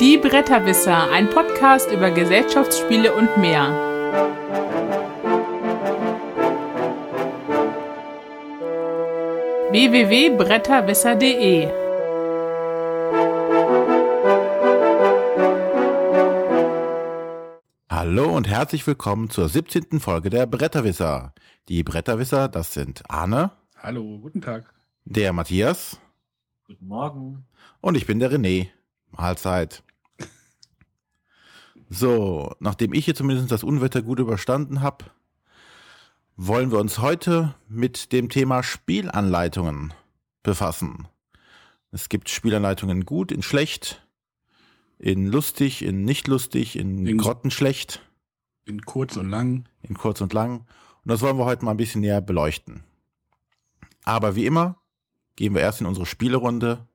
Die Bretterwisser, ein Podcast über Gesellschaftsspiele und mehr. www.bretterwisser.de Hallo und herzlich willkommen zur 17. Folge der Bretterwisser. Die Bretterwisser, das sind Arne. Hallo, guten Tag. Der Matthias. Guten Morgen. Und ich bin der René. Mahlzeit. So, nachdem ich hier zumindest das Unwetter gut überstanden habe, wollen wir uns heute mit dem Thema Spielanleitungen befassen. Es gibt Spielanleitungen gut, in schlecht, in lustig, in nicht lustig, in, in grottenschlecht. In kurz und lang. In kurz und lang. Und das wollen wir heute mal ein bisschen näher beleuchten. Aber wie immer gehen wir erst in unsere Spielerunde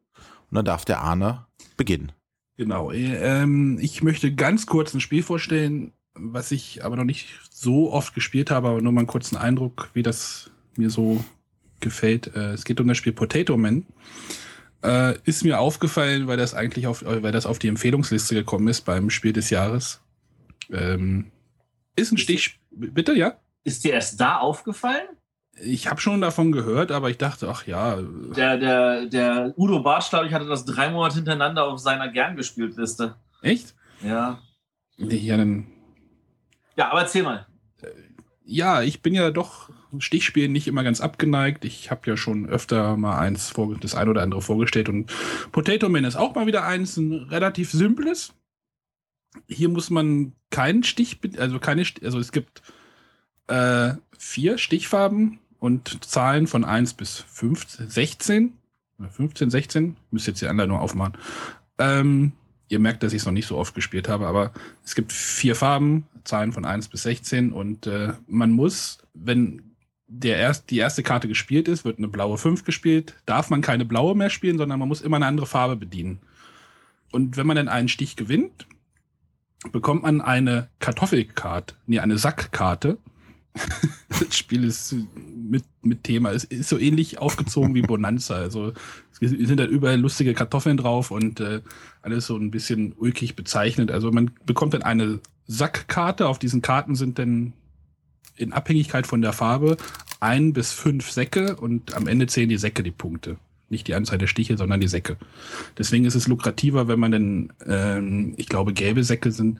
und dann darf der Arne beginnen. Genau. Ähm, ich möchte ganz kurz ein Spiel vorstellen, was ich aber noch nicht so oft gespielt habe, aber nur mal einen kurzen Eindruck, wie das mir so gefällt. Äh, es geht um das Spiel Potato Man. Äh, ist mir aufgefallen, weil das eigentlich auf, weil das auf die Empfehlungsliste gekommen ist beim Spiel des Jahres. Ähm, ist ein Stich. Bitte, ja? Ist dir erst da aufgefallen? Ich habe schon davon gehört, aber ich dachte, ach ja. Der, der, der Udo Bartsch, glaube ich, hatte das drei Monate hintereinander auf seiner gern gespielt Liste. Echt? Ja. Ja, dann. Ja, aber erzähl mal. Ja, ich bin ja doch Stichspielen nicht immer ganz abgeneigt. Ich habe ja schon öfter mal eins vor, das ein oder andere vorgestellt und Potato Man ist auch mal wieder eins, ein relativ simples. Hier muss man keinen Stich, also keine, also es gibt äh, vier Stichfarben und Zahlen von 1 bis 15, 16. 15, 16. Müsst jetzt die Anleitung aufmachen. Ähm, ihr merkt, dass ich es noch nicht so oft gespielt habe, aber es gibt vier Farben, Zahlen von 1 bis 16 und äh, man muss, wenn der erst, die erste Karte gespielt ist, wird eine blaue 5 gespielt, darf man keine blaue mehr spielen, sondern man muss immer eine andere Farbe bedienen. Und wenn man dann einen Stich gewinnt, bekommt man eine Kartoffelkarte, nee, eine Sackkarte das Spiel ist mit, mit Thema. Es ist so ähnlich aufgezogen wie Bonanza. Also es sind da überall lustige Kartoffeln drauf und äh, alles so ein bisschen ulkig bezeichnet. Also man bekommt dann eine Sackkarte. Auf diesen Karten sind dann in Abhängigkeit von der Farbe ein bis fünf Säcke und am Ende zählen die Säcke die Punkte. Nicht die Anzahl der Stiche, sondern die Säcke. Deswegen ist es lukrativer, wenn man dann, ähm, ich glaube, gelbe Säcke sind.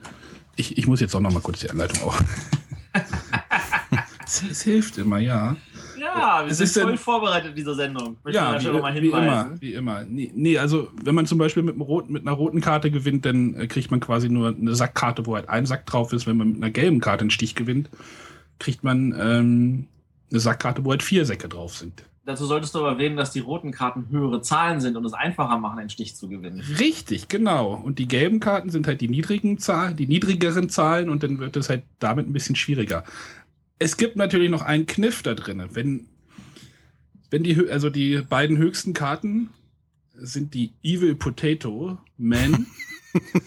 Ich, ich muss jetzt auch noch mal kurz die Anleitung auch. Es, hilft immer, ja. Ja, wir es sind voll denn, vorbereitet in dieser Sendung. Möchte ja, wie, wie, immer, wie immer. Nee, nee, also wenn man zum Beispiel mit, roten, mit einer roten Karte gewinnt, dann äh, kriegt man quasi nur eine Sackkarte, wo halt ein Sack drauf ist. Wenn man mit einer gelben Karte einen Stich gewinnt, kriegt man ähm, eine Sackkarte, wo halt vier Säcke drauf sind. Dazu solltest du aber erwähnen, dass die roten Karten höhere Zahlen sind und es einfacher machen, einen Stich zu gewinnen. Richtig, genau. Und die gelben Karten sind halt die niedrigen Zahlen, die niedrigeren Zahlen und dann wird es halt damit ein bisschen schwieriger es gibt natürlich noch einen Kniff da drin. Wenn, wenn die, also die beiden höchsten Karten sind die Evil Potato Man.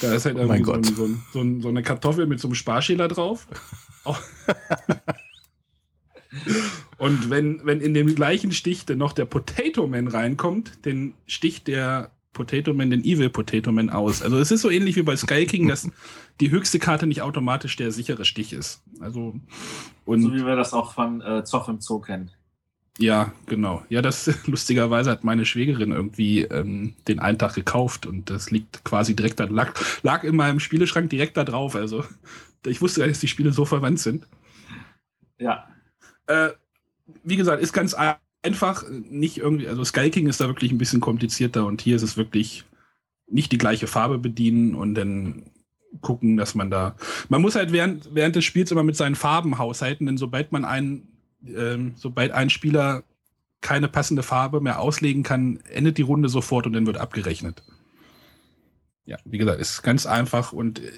da ist halt oh irgendwie so, so, so, so, eine Kartoffel mit so einem Sparschäler drauf. Und wenn, wenn in dem gleichen Stich dann noch der Potato Man reinkommt, den sticht der Potato Man den Evil Potato Man aus. Also es ist so ähnlich wie bei Sky King, dass die höchste Karte nicht automatisch der sichere Stich ist. Also und so wie wir das auch von äh, Zoff im Zoo kennen. Ja, genau. Ja, das lustigerweise hat meine Schwägerin irgendwie ähm, den einen Tag gekauft und das liegt quasi direkt da, lag, lag in meinem Spieleschrank direkt da drauf. Also ich wusste gar nicht, dass die Spiele so verwandt sind. Ja. Äh, wie gesagt, ist ganz einfach nicht irgendwie, also Sky King ist da wirklich ein bisschen komplizierter und hier ist es wirklich nicht die gleiche Farbe bedienen und dann gucken, dass man da. Man muss halt während, während des Spiels immer mit seinen Farben haushalten, denn sobald man einen, ähm, sobald ein Spieler keine passende Farbe mehr auslegen kann, endet die Runde sofort und dann wird abgerechnet. Ja, wie gesagt, ist ganz einfach und äh,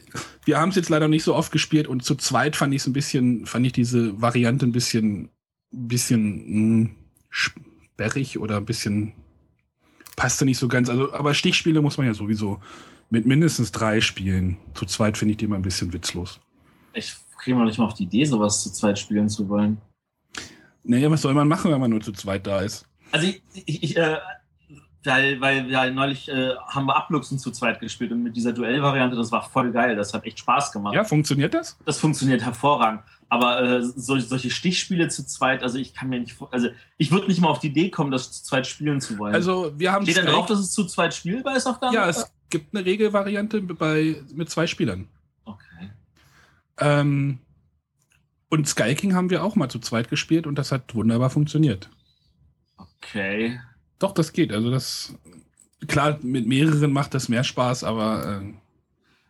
wir haben es jetzt leider nicht so oft gespielt und zu zweit fand ich es ein bisschen, fand ich diese Variante ein bisschen, bisschen mh, hm, sperrig oder ein bisschen passte nicht so ganz. Also, aber Stichspiele muss man ja sowieso mit mindestens drei spielen. Zu zweit finde ich die immer ein bisschen witzlos. Ich kriege noch nicht mal auf die Idee, sowas zu zweit spielen zu wollen. Naja, was soll man machen, wenn man nur zu zweit da ist? Also ich, ich, ich äh, weil, weil ja, neulich äh, haben wir Abluchsen zu zweit gespielt und mit dieser Duellvariante, das war voll geil. Das hat echt Spaß gemacht. Ja, funktioniert das? Das funktioniert hervorragend. Aber äh, so, solche Stichspiele zu zweit, also ich kann mir nicht, also ich würde nicht mal auf die Idee kommen, das zu zweit spielen zu wollen. Also, wir haben steht dann drauf, dass es zu zweit spielbar ist auch da? Ja, es gibt eine Regelvariante bei, mit zwei Spielern. Okay. Ähm, und Sky King haben wir auch mal zu zweit gespielt und das hat wunderbar funktioniert. Okay. Doch, das geht. Also das klar, mit mehreren macht das mehr Spaß, aber äh,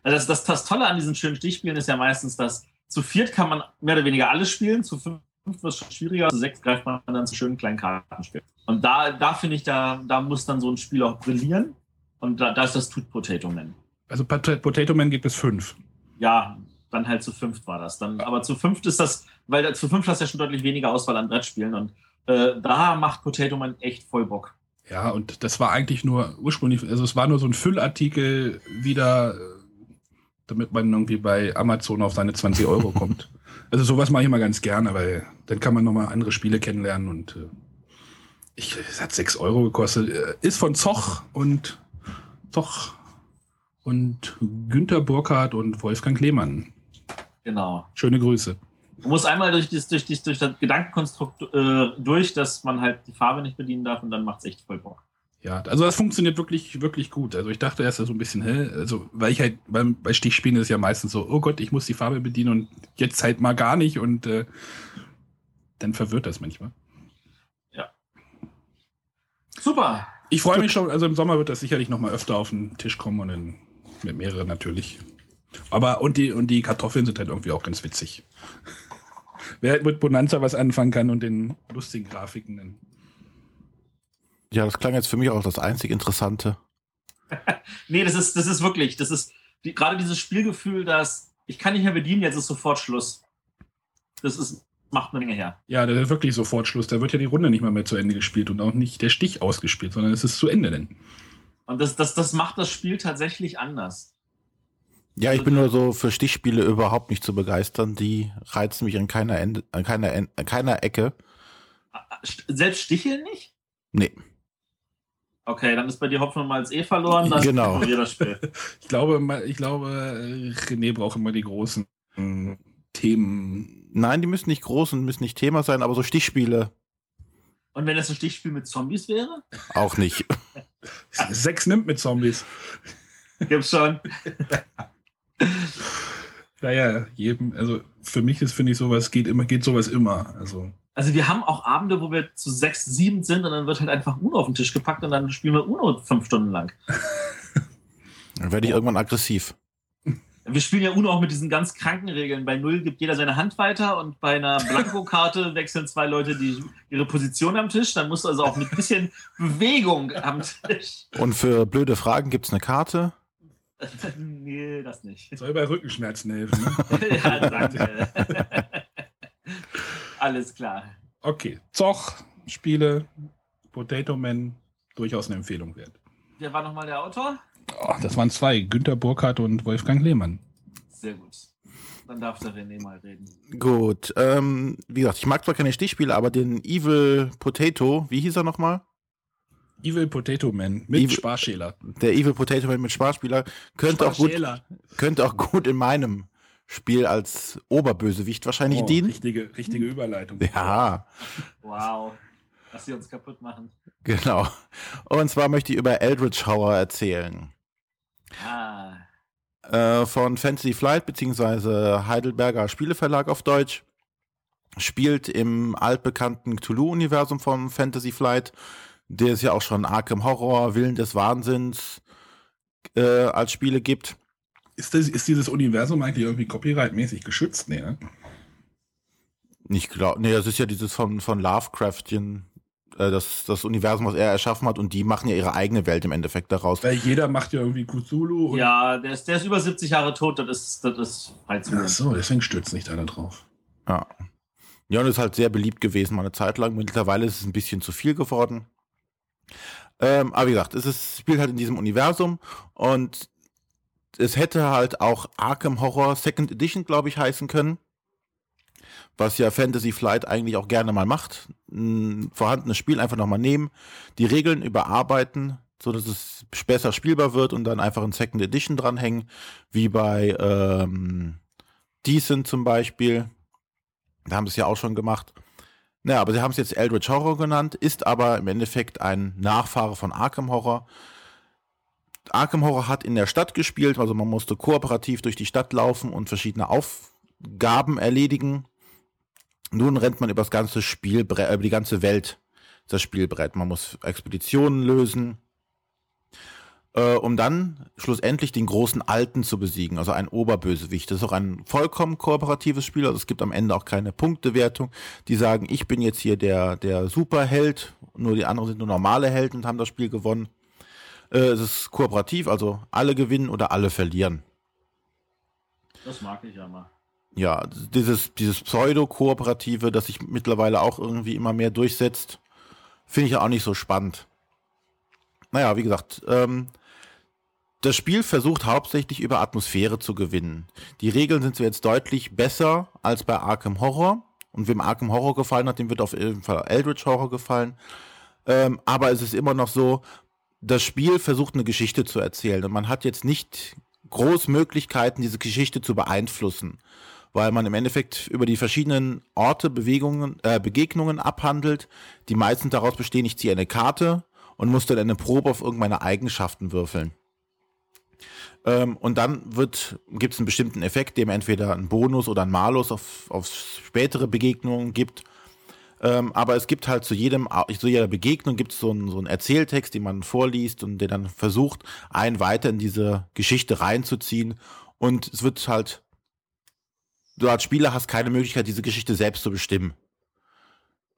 Also das, das, das Tolle an diesen schönen Stichspielen ist ja meistens, dass zu viert kann man mehr oder weniger alles spielen, zu fünf wird es schon schwieriger, zu sechs greift man dann zu schönen kleinen Kartenspielen. Und da, da finde ich, da, da muss dann so ein Spiel auch brillieren. Und da, da ist das Tut Potato Man. also Pot- Potato Man gibt es fünf. Ja, dann halt zu fünft war das. Dann, aber zu fünft ist das, weil zu fünft hast du ja schon deutlich weniger Auswahl an Brettspielen. Und äh, da macht Potato Man echt voll Bock. Ja, und das war eigentlich nur ursprünglich, also es war nur so ein Füllartikel wieder, äh, damit man irgendwie bei Amazon auf seine 20 Euro kommt. Also sowas mache ich immer ganz gerne, weil dann kann man nochmal andere Spiele kennenlernen und äh, ich, es hat 6 Euro gekostet. Äh, Ist von Zoch und Zoch und Günter Burkhardt und Wolfgang Lehmann. Genau. Schöne Grüße. Man muss einmal durch, das, durch, das, durch das Gedankenkonstrukt äh, durch, dass man halt die Farbe nicht bedienen darf und dann macht es echt voll Bock. Ja, also das funktioniert wirklich, wirklich gut. Also ich dachte erst so ein bisschen, hä, also weil ich halt beim, bei Stichspielen ist es ja meistens so, oh Gott, ich muss die Farbe bedienen und jetzt halt mal gar nicht und äh, dann verwirrt das manchmal. Super. Ich freue mich schon, also im Sommer wird das sicherlich noch mal öfter auf den Tisch kommen und dann mit mehreren natürlich. Aber und die und die Kartoffeln sind halt irgendwie auch ganz witzig. Wer halt mit Bonanza was anfangen kann und den lustigen Grafiken, dann Ja, das klang jetzt für mich auch das einzig Interessante. Nee, das ist, das ist wirklich, das ist die, gerade dieses Spielgefühl, dass ich kann nicht mehr bedienen, jetzt ist sofort Schluss. Das ist, macht eine Menge her. Ja, da ist wirklich sofort Schluss. Da wird ja die Runde nicht mal mehr zu Ende gespielt und auch nicht der Stich ausgespielt, sondern es ist zu Ende denn. Und das, das, das macht das Spiel tatsächlich anders. Ja, ich bin nur so für Stichspiele überhaupt nicht zu begeistern. Die reizen mich an keiner, Ende, an keiner, an keiner Ecke. St- Selbst Sticheln nicht? Nee. Okay, dann ist bei dir Hopfen und Malz eh verloren. Dann Genau. ignorier das Spiel. Ich glaube, ich glaube, René braucht immer die großen Themen. Nein, die müssen nicht groß und müssen nicht Thema sein, aber so Stichspiele Und wenn das ein Stichspiel mit Zombies wäre? auch nicht. Sechs nimmt mit Zombies. Gibt's schon. Naja, jedem, also für mich ist, finde ich, sowas geht immer, geht sowas immer. Also, Also wir haben auch Abende, wo wir zu sechs, sieben sind und dann wird halt einfach Uno auf den Tisch gepackt und dann spielen wir Uno fünf Stunden lang. Dann werde ich irgendwann aggressiv. Wir spielen ja Uno auch mit diesen ganz kranken Regeln. Bei Null gibt jeder seine Hand weiter und bei einer Blankokarte wechseln zwei Leute die, ihre Position am Tisch. Dann musst du also auch mit bisschen Bewegung am Tisch. Und für blöde Fragen gibt's eine Karte. nee, das nicht. soll bei Rückenschmerzen helfen. Ne? ja, danke. Alles klar. Okay, Zoch, Spiele, Potato Man, durchaus eine Empfehlung wert. Wer war nochmal der Autor? Oh, das waren zwei, Günter Burkhardt und Wolfgang Lehmann. Sehr gut. Dann darf der René mal reden. Gut. Ähm, wie gesagt, ich mag zwar keine Stichspiele, aber den Evil Potato, wie hieß er nochmal? Evil Potato Man mit Evil- Sparschäler. Der Evil Potato Man mit Sparspieler könnte auch gut, Sparschäler. könnte auch gut in meinem Spiel als Oberbösewicht wahrscheinlich Oh, dienen. richtige, richtige Überleitung. Ja, Wow. Dass sie uns kaputt machen. genau. Und zwar möchte ich über Eldritch Horror erzählen. Ah. Äh, von Fantasy Flight beziehungsweise Heidelberger Spieleverlag auf Deutsch. Spielt im altbekannten Cthulhu-Universum von Fantasy Flight, der es ja auch schon Arkham Horror, Willen des Wahnsinns äh, als Spiele gibt. Ist, das, ist dieses Universum eigentlich irgendwie copyright-mäßig geschützt? Nee, ne? Ich glaube, nee, das ist ja dieses von, von Lovecraftchen, äh, das, das Universum, was er erschaffen hat, und die machen ja ihre eigene Welt im Endeffekt daraus. Weil jeder macht ja irgendwie Cthulhu. Und Ja, der ist, der ist über 70 Jahre tot, das ist, das ist frei zu Ach so, deswegen stürzt nicht einer drauf. Ja. Ja, und ist halt sehr beliebt gewesen, mal eine Zeit lang. Mittlerweile ist es ein bisschen zu viel geworden. Ähm, aber wie gesagt, es ist, spielt halt in diesem Universum und es hätte halt auch Arkham Horror Second Edition, glaube ich, heißen können. was ja Fantasy Flight eigentlich auch gerne mal macht. Ein vorhandenes Spiel einfach nochmal nehmen, die Regeln überarbeiten, so dass es besser spielbar wird und dann einfach ein Second Edition dranhängen, wie bei ähm, Decent zum Beispiel. Da haben sie es ja auch schon gemacht. Naja, aber sie haben es jetzt Eldritch Horror genannt, ist aber im Endeffekt ein Nachfahre von Arkham Horror. Arkham Horror hat in der Stadt gespielt, also man musste kooperativ durch die Stadt laufen und verschiedene Aufgaben erledigen. Nun rennt man über das ganze Spielbrett, über die ganze Welt, das Spielbrett. Man muss Expeditionen lösen, äh, um dann schlussendlich den großen Alten zu besiegen, also ein Oberbösewicht. Das ist auch ein vollkommen kooperatives Spiel, also es gibt am Ende auch keine Punktewertung. Die sagen, ich bin jetzt hier der, der Superheld, nur die anderen sind nur normale Helden und haben das Spiel gewonnen. Äh, es ist kooperativ, also alle gewinnen oder alle verlieren. Das mag ich ja mal. Ja, dieses, dieses Pseudo-Kooperative, das sich mittlerweile auch irgendwie immer mehr durchsetzt, finde ich ja auch nicht so spannend. Naja, wie gesagt, ähm, das Spiel versucht hauptsächlich über Atmosphäre zu gewinnen. Die Regeln sind jetzt deutlich besser als bei Arkham Horror. Und wem Arkham Horror gefallen hat, dem wird auf jeden Fall Eldritch Horror gefallen. Ähm, aber es ist immer noch so, das Spiel versucht eine Geschichte zu erzählen. Und man hat jetzt nicht groß Möglichkeiten, diese Geschichte zu beeinflussen. Weil man im Endeffekt über die verschiedenen Orte, Bewegungen, äh, Begegnungen abhandelt. Die meisten daraus bestehen, ich ziehe eine Karte und muss dann eine Probe auf irgendeine Eigenschaften würfeln. Ähm, und dann gibt es einen bestimmten Effekt, dem entweder einen Bonus oder einen Malus auf, auf spätere Begegnungen gibt. Ähm, aber es gibt halt zu jedem, zu jeder Begegnung gibt es so einen, so einen Erzähltext, den man vorliest und der dann versucht, einen weiter in diese Geschichte reinzuziehen. Und es wird halt, du als Spieler hast keine Möglichkeit, diese Geschichte selbst zu bestimmen.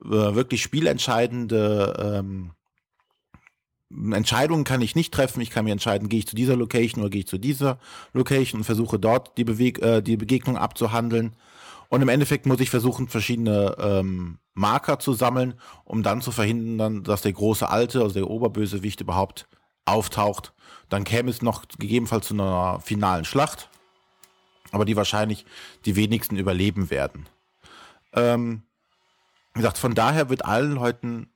Äh, wirklich spielentscheidende ähm, Entscheidungen kann ich nicht treffen. Ich kann mir entscheiden, gehe ich zu dieser Location oder gehe ich zu dieser Location und versuche dort die, Beweg äh, die Begegnung abzuhandeln. Und im Endeffekt muss ich versuchen, verschiedene ähm, Marker zu sammeln, um dann zu verhindern, dass der große Alte, also der Oberbösewicht überhaupt auftaucht. Dann käme es noch gegebenenfalls zu einer finalen Schlacht, aber die wahrscheinlich die wenigsten überleben werden. Ähm, wie gesagt, von daher wird allen Leuten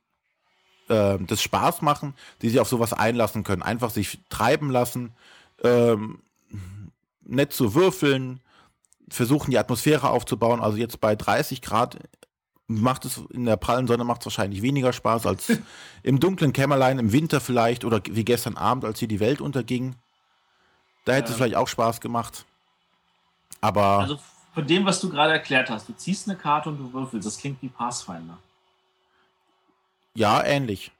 äh, das Spaß machen, die sich auf sowas einlassen können. Einfach sich treiben lassen, ähm, nett zu würfeln, versuchen die Atmosphäre aufzubauen. Also jetzt bei 30 Grad macht es in der prallen Sonne macht es wahrscheinlich weniger Spaß als im dunklen Kämmerlein im Winter vielleicht oder wie gestern Abend, als hier die Welt unterging. Da hätte ja. es vielleicht auch Spaß gemacht. Aber also von dem, was du gerade erklärt hast, du ziehst eine Karte und du würfelst. Das klingt wie Pathfinder. Ja, ähnlich.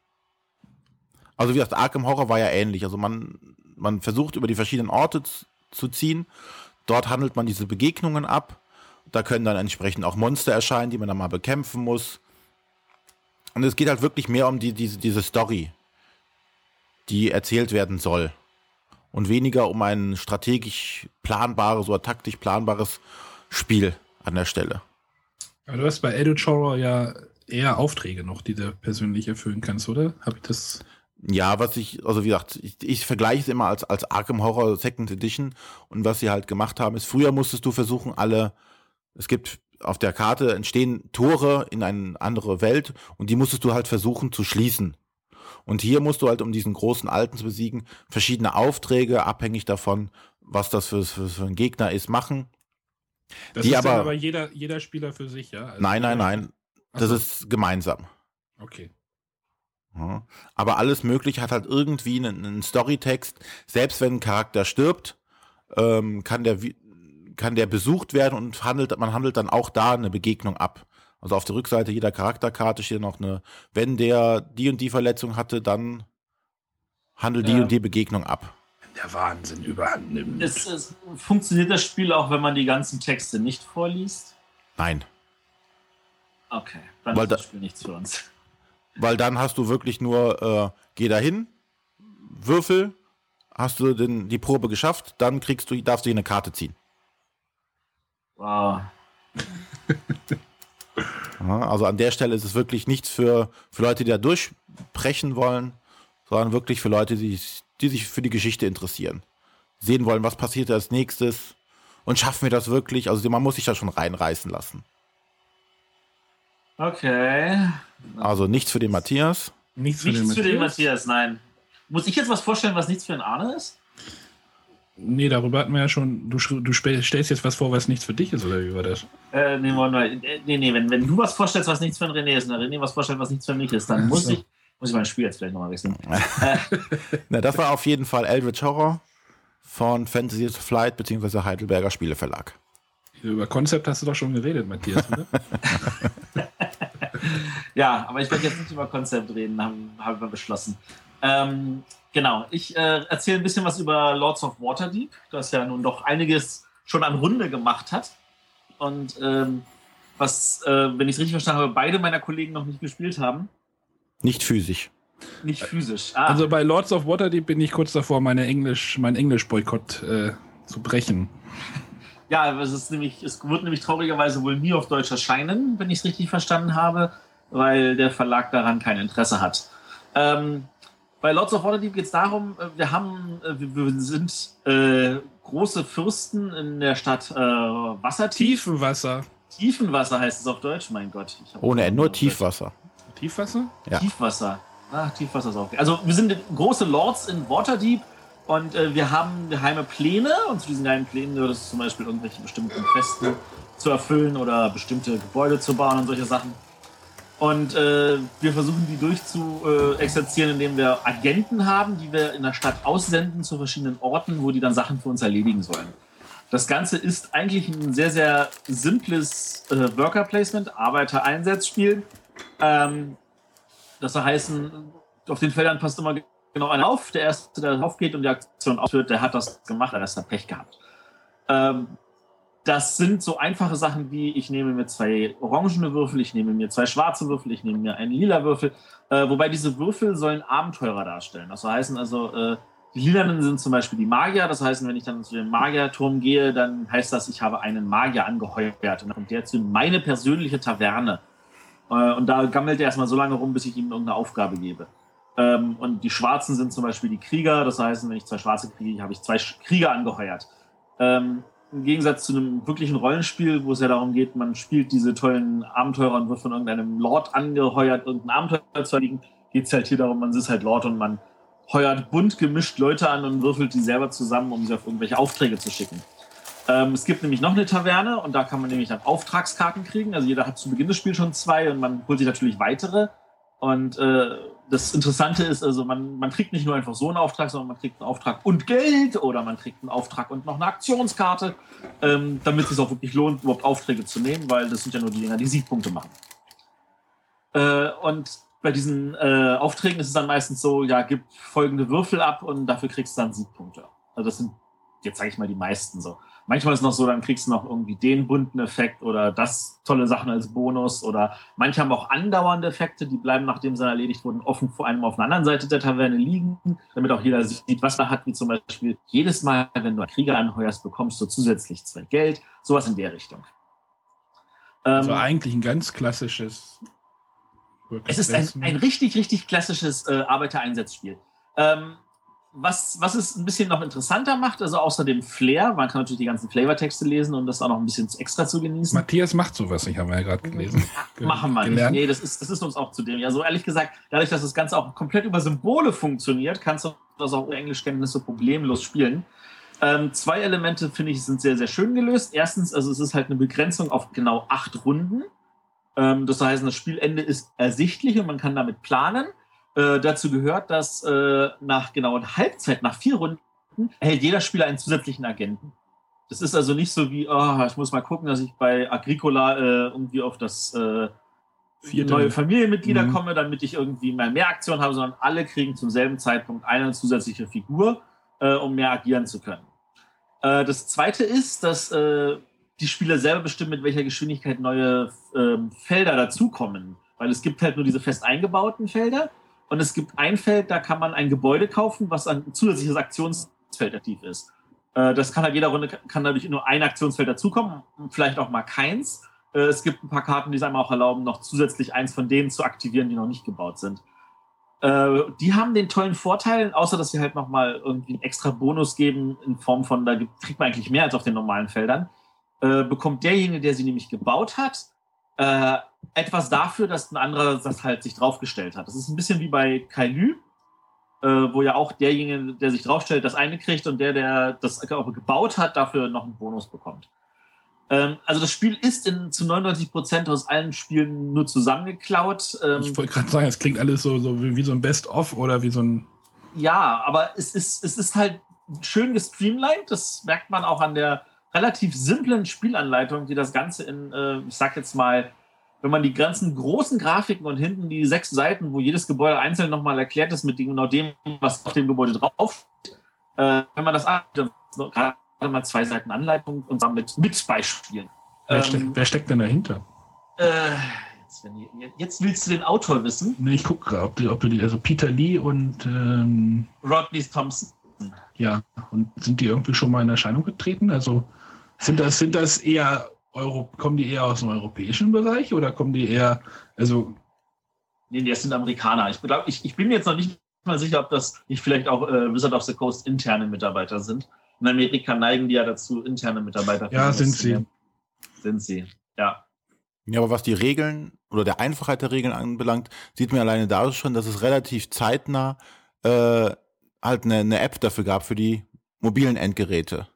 Also wie gesagt, Arkham Horror war ja ähnlich. Also man, man versucht über die verschiedenen Orte zu ziehen. Dort handelt man diese Begegnungen ab. Da können dann entsprechend auch Monster erscheinen, die man dann mal bekämpfen muss. Und es geht halt wirklich mehr um die, diese, diese Story, die erzählt werden soll. Und weniger um ein strategisch planbares oder taktisch planbares Spiel an der Stelle. Aber du hast bei Eldritch Horror ja eher Aufträge noch, die du persönlich erfüllen kannst, oder? Habe ich das? Ja, was ich, also wie gesagt, ich, ich vergleiche es immer als, als Arkham Horror Second Edition und was sie halt gemacht haben, ist, früher musstest du versuchen, alle, es gibt auf der Karte entstehen Tore in eine andere Welt und die musstest du halt versuchen zu schließen. Und hier musst du halt, um diesen großen Alten zu besiegen, verschiedene Aufträge, abhängig davon, was das für, für, für ein Gegner ist, machen. Das die ist aber, aber jeder, jeder Spieler für sich, ja? Also nein, nein, nein. Das ist gemeinsam. Okay. Ja. Aber alles Mögliche hat halt irgendwie einen, einen Storytext. Selbst wenn ein Charakter stirbt, ähm, kann der kann der besucht werden und handelt, man handelt dann auch da eine Begegnung ab. Also auf der Rückseite jeder Charakterkarte steht noch eine, wenn der die und die Verletzung hatte, dann handelt ja. die und die Begegnung ab. Der Wahnsinn überhand nimmt. Es, es, funktioniert das Spiel auch, wenn man die ganzen Texte nicht vorliest? Nein. Okay, dann weil ist das Spiel nichts für uns. Weil dann hast du wirklich nur, äh, geh dahin, Würfel, hast du den, die Probe geschafft, dann kriegst du, darfst du hier eine Karte ziehen. Wow. also an der Stelle ist es wirklich nichts für, für Leute, die da durchbrechen wollen, sondern wirklich für Leute, die, die sich für die Geschichte interessieren. Sehen wollen, was passiert als nächstes und schaffen wir das wirklich. Also man muss sich da schon reinreißen lassen. Okay. Also nichts für den Matthias. Nichts für Nichts den für den Matthias. Matthias, nein. Muss ich jetzt was vorstellen, was nichts für den Arne ist? Nee, darüber hatten wir ja schon. Du, du stellst jetzt was vor, was nichts für dich ist, oder wie war das? Äh, nee. Äh, nee, nee, wenn, wenn du was vorstellst, was nichts für den René ist, und der René was vorstellt, was nichts für mich ist, dann muss so. ich, muss ich mein Spiel jetzt vielleicht nochmal wechseln. Na, das war auf jeden Fall Eldritch Horror von Fantasy Flight bzw. Heidelberger Spieleverlag. Über Konzept hast du doch schon geredet, Matthias, oder? Ja, aber ich werde jetzt nicht über Konzept reden, haben, haben wir beschlossen. Ähm, genau, ich äh, erzähle ein bisschen was über Lords of Waterdeep, das ja nun doch einiges schon an Runde gemacht hat. Und ähm, was, äh, wenn ich es richtig verstanden habe, beide meiner Kollegen noch nicht gespielt haben. Nicht physisch. Nicht physisch. Ah, Also bei Lords of Waterdeep bin ich kurz davor, meine Englisch, mein Englisch-Boykott äh, zu brechen. Ja, es ist nämlich, es wird nämlich traurigerweise wohl nie auf Deutsch erscheinen, wenn ich es richtig verstanden habe, weil der Verlag daran kein Interesse hat. Ähm, bei Lords of Waterdeep geht es darum, äh, wir haben, äh, wir, wir sind äh, große Fürsten in der Stadt äh, Wassertief. Tiefenwasser. Tiefenwasser heißt es auf Deutsch, mein Gott. Ohne Ende, nur Tiefwasser. Tiefwasser? Ja. Tiefwasser. Ach, Tiefwasser ist auch okay. Also wir sind große Lords in Waterdeep und äh, wir haben geheime Pläne und zu diesen geheimen Plänen gehört es zum Beispiel irgendwelche bestimmten Questen zu erfüllen oder bestimmte Gebäude zu bauen und solche Sachen. Und äh, wir versuchen die durchzu äh, indem wir Agenten haben, die wir in der Stadt aussenden zu verschiedenen Orten, wo die dann Sachen für uns erledigen sollen. Das Ganze ist eigentlich ein sehr, sehr simples äh, Worker Placement, Arbeiter-Einsatzspiel. Ähm, das soll heißen, auf den Feldern passt immer genau einer auf. Der Erste, der aufgeht und die Aktion ausführt, der hat das gemacht, der Rest hat Pech gehabt. Ähm, das sind so einfache Sachen wie, ich nehme mir zwei orangene Würfel, ich nehme mir zwei schwarze Würfel, ich nehme mir einen lila Würfel. Äh, wobei diese Würfel sollen Abenteurer darstellen. Das heißen also, äh, die lilanen sind zum Beispiel die Magier. Das heißt, wenn ich dann zu dem Magierturm gehe, dann heißt das, ich habe einen Magier angeheuert. Und dann kommt der zu meine persönliche Taverne. Äh, und da gammelt er erstmal so lange rum, bis ich ihm irgendeine Aufgabe gebe. Ähm, und die Schwarzen sind zum Beispiel die Krieger. Das heißt, wenn ich zwei Schwarze kriege, habe ich zwei Krieger angeheuert. Ähm, Im Gegensatz zu einem wirklichen Rollenspiel, wo es ja darum geht, man spielt diese tollen Abenteurer und wird von irgendeinem Lord angeheuert, irgendein Abenteuer zu erledigen, geht es halt hier darum, man ist halt Lord und man heuert bunt gemischt Leute an und würfelt die selber zusammen, um sie auf irgendwelche Aufträge zu schicken. Ähm, es gibt nämlich noch eine Taverne und da kann man nämlich dann Auftragskarten kriegen. Also jeder hat zu Beginn des Spiels schon zwei und man holt sich natürlich weitere. Und äh, das Interessante ist, also man, man kriegt nicht nur einfach so einen Auftrag, sondern man kriegt einen Auftrag und Geld oder man kriegt einen Auftrag und noch eine Aktionskarte, ähm, damit es sich auch wirklich lohnt, überhaupt Aufträge zu nehmen, weil das sind ja nur die Dinger, die Siegpunkte machen. Äh, und bei diesen äh, Aufträgen ist es dann meistens so, ja, gib folgende Würfel ab und dafür kriegst du dann Siegpunkte. Also das sind jetzt sage ich mal die meisten so. Manchmal ist es noch so, dann kriegst du noch irgendwie den bunten Effekt oder das tolle Sachen als Bonus oder manche haben auch andauernde Effekte, die bleiben, nachdem sie erledigt wurden, offen vor allem auf einer anderen Seite der Taverne liegen, damit auch jeder sieht, was er hat, wie zum Beispiel jedes Mal, wenn du einen Krieger anheuerst, bekommst du zusätzlich zwei Geld, sowas in der Richtung. Also Ähm, eigentlich ein ganz klassisches. es ist ein, ein richtig, richtig klassisches äh, Arbeitereinsatzspiel. Ähm, was, was es ein bisschen noch interessanter macht, also außer dem Flair, man kann natürlich die ganzen Flavortexte lesen und das auch noch ein bisschen extra zu genießen. Matthias macht sowas nicht, haben wir ja gerade gelesen. Ge- Machen wir nicht. Nee, das ist, das ist uns auch zu dem. Ja, so ehrlich gesagt, dadurch, dass das Ganze auch komplett über Symbole funktioniert, kannst du das auch ohne Englischkenntnisse problemlos spielen. Ähm, zwei Elemente, finde ich, sind sehr, sehr schön gelöst. Erstens, also es ist halt eine Begrenzung auf genau acht Runden. Ähm, das heißt, das Spielende ist ersichtlich und man kann damit planen. Äh, dazu gehört, dass äh, nach genau einer Halbzeit, nach vier Runden, erhält jeder Spieler einen zusätzlichen Agenten. Das ist also nicht so wie, oh, ich muss mal gucken, dass ich bei Agricola äh, irgendwie auf das äh, Vierte. neue Familienmitglieder Mhm. komme, damit ich irgendwie mal mehr Aktionen habe, sondern alle kriegen zum selben Zeitpunkt eine zusätzliche Figur, äh, um mehr agieren zu können. Äh, das zweite ist, dass äh, die Spieler selber bestimmen, mit welcher Geschwindigkeit neue ähm, Felder dazukommen. Weil es gibt halt nur diese fest eingebauten Felder und es gibt ein Feld, da kann man ein Gebäude kaufen, was ein zusätzliches Aktionsfeld aktiv ist. Äh, das kann halt jeder Runde, kann dadurch nur ein Aktionsfeld dazukommen, vielleicht auch mal keins. Äh, es gibt ein paar Karten, die es einem auch erlauben, noch zusätzlich eins von denen zu aktivieren, die noch nicht gebaut sind. Äh, die haben den tollen Vorteil, außer dass sie halt nochmal irgendwie einen extra Bonus geben in Form von, da kriegt man eigentlich mehr als auf den normalen Feldern, bekommt derjenige, der sie nämlich gebaut hat, etwas dafür, dass ein anderer das halt sich draufgestellt hat. Das ist ein bisschen wie bei Kailü, äh, wo ja auch derjenige, der sich draufstellt, das eine kriegt und der, der das auch gebaut hat, dafür noch einen Bonus bekommt. Ähm, also das Spiel ist in, zu 99 Prozent aus allen Spielen nur zusammengeklaut. Ähm, ich wollte gerade sagen, es klingt alles so, so wie, wie so ein Best-of oder wie so ein. Ja, aber es ist, es ist halt schön gestreamlined. Das merkt man auch an der relativ simplen Spielanleitung, die das Ganze in, äh, ich sag jetzt mal, wenn man die ganzen großen Grafiken und hinten die sechs Seiten, wo jedes Gebäude einzeln nochmal erklärt ist mit genau dem, was auf dem Gebäude drauf äh, wenn man das gerade mal zwei Seiten Anleitung und damit mit Beispielen. Wer, ähm, steckt, wer steckt denn dahinter? Äh, jetzt, jetzt, willst du den Autor wissen. Nee, ich gucke gerade, ob, ob, du die, also Peter Lee und ähm, Rodney Thompson. Ja, und sind die irgendwie schon mal in Erscheinung getreten? Also sind das, sind das eher Euro, kommen die eher aus dem europäischen Bereich oder kommen die eher, also. Nee, das sind Amerikaner. Ich, glaub, ich, ich bin mir jetzt noch nicht mal sicher, ob das nicht vielleicht auch äh, Wizard of the Coast interne Mitarbeiter sind. In Amerika neigen die ja dazu, interne Mitarbeiter Ja, sind sie. Sind sie, ja. Ja, aber was die Regeln oder der Einfachheit der Regeln anbelangt, sieht man alleine da schon, dass es relativ zeitnah äh, halt eine, eine App dafür gab für die mobilen Endgeräte.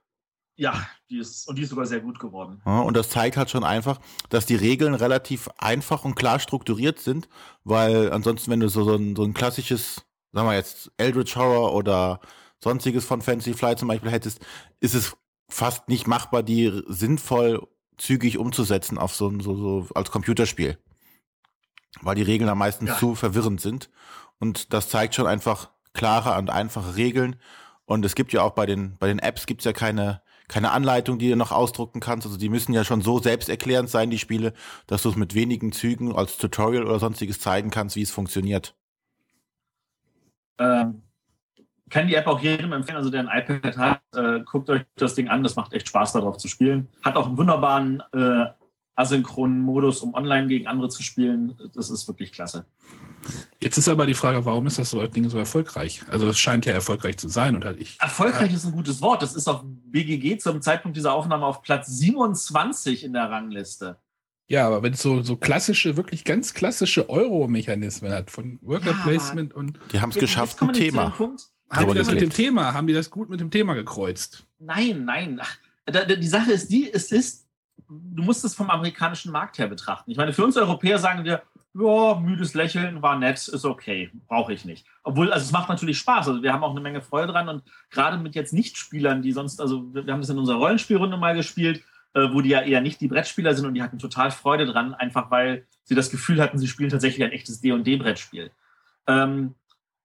Ja, die ist, und die ist sogar sehr gut geworden. Ja, und das zeigt halt schon einfach, dass die Regeln relativ einfach und klar strukturiert sind, weil ansonsten, wenn du so, so, ein, so ein klassisches, sagen wir jetzt, Eldritch Horror oder sonstiges von Fantasy Flight zum Beispiel hättest, ist es fast nicht machbar, die sinnvoll zügig umzusetzen auf so, so, so als Computerspiel. Weil die Regeln am meisten ja. zu verwirrend sind. Und das zeigt schon einfach klare und einfache Regeln. Und es gibt ja auch bei den, bei den Apps gibt's ja keine, keine Anleitung, die du noch ausdrucken kannst. Also die müssen ja schon so selbsterklärend sein, die Spiele, dass du es mit wenigen Zügen als Tutorial oder sonstiges zeigen kannst, wie es funktioniert. Ähm, kann die App auch jedem empfehlen, also der ein iPad hat, äh, guckt euch das Ding an, das macht echt Spaß darauf zu spielen. Hat auch einen wunderbaren äh, asynchronen Modus, um online gegen andere zu spielen. Das ist wirklich klasse. Jetzt ist aber die Frage, warum ist das so Ding so erfolgreich? Also es scheint ja erfolgreich zu sein und halt ich. Erfolgreich ist ein gutes Wort. Das ist auf BGG zum Zeitpunkt dieser Aufnahme auf Platz 27 in der Rangliste. Ja, aber wenn es so, so klassische, wirklich ganz klassische Euro-Mechanismen hat, von Worker Placement ja, und. Die haben es geschafft, ein Thema. Haben die das mit dem Thema? Haben die das gut mit dem Thema gekreuzt? Nein, nein. Ach, die Sache ist die, es ist, du musst es vom amerikanischen Markt her betrachten. Ich meine, für uns Europäer sagen wir, ja, müdes Lächeln war nett, ist okay, brauche ich nicht. Obwohl, also es macht natürlich Spaß. Also wir haben auch eine Menge Freude dran und gerade mit jetzt Nichtspielern, die sonst, also wir haben das in unserer Rollenspielrunde mal gespielt, äh, wo die ja eher nicht die Brettspieler sind und die hatten total Freude dran, einfach weil sie das Gefühl hatten, sie spielen tatsächlich ein echtes D&D-Brettspiel. Ähm,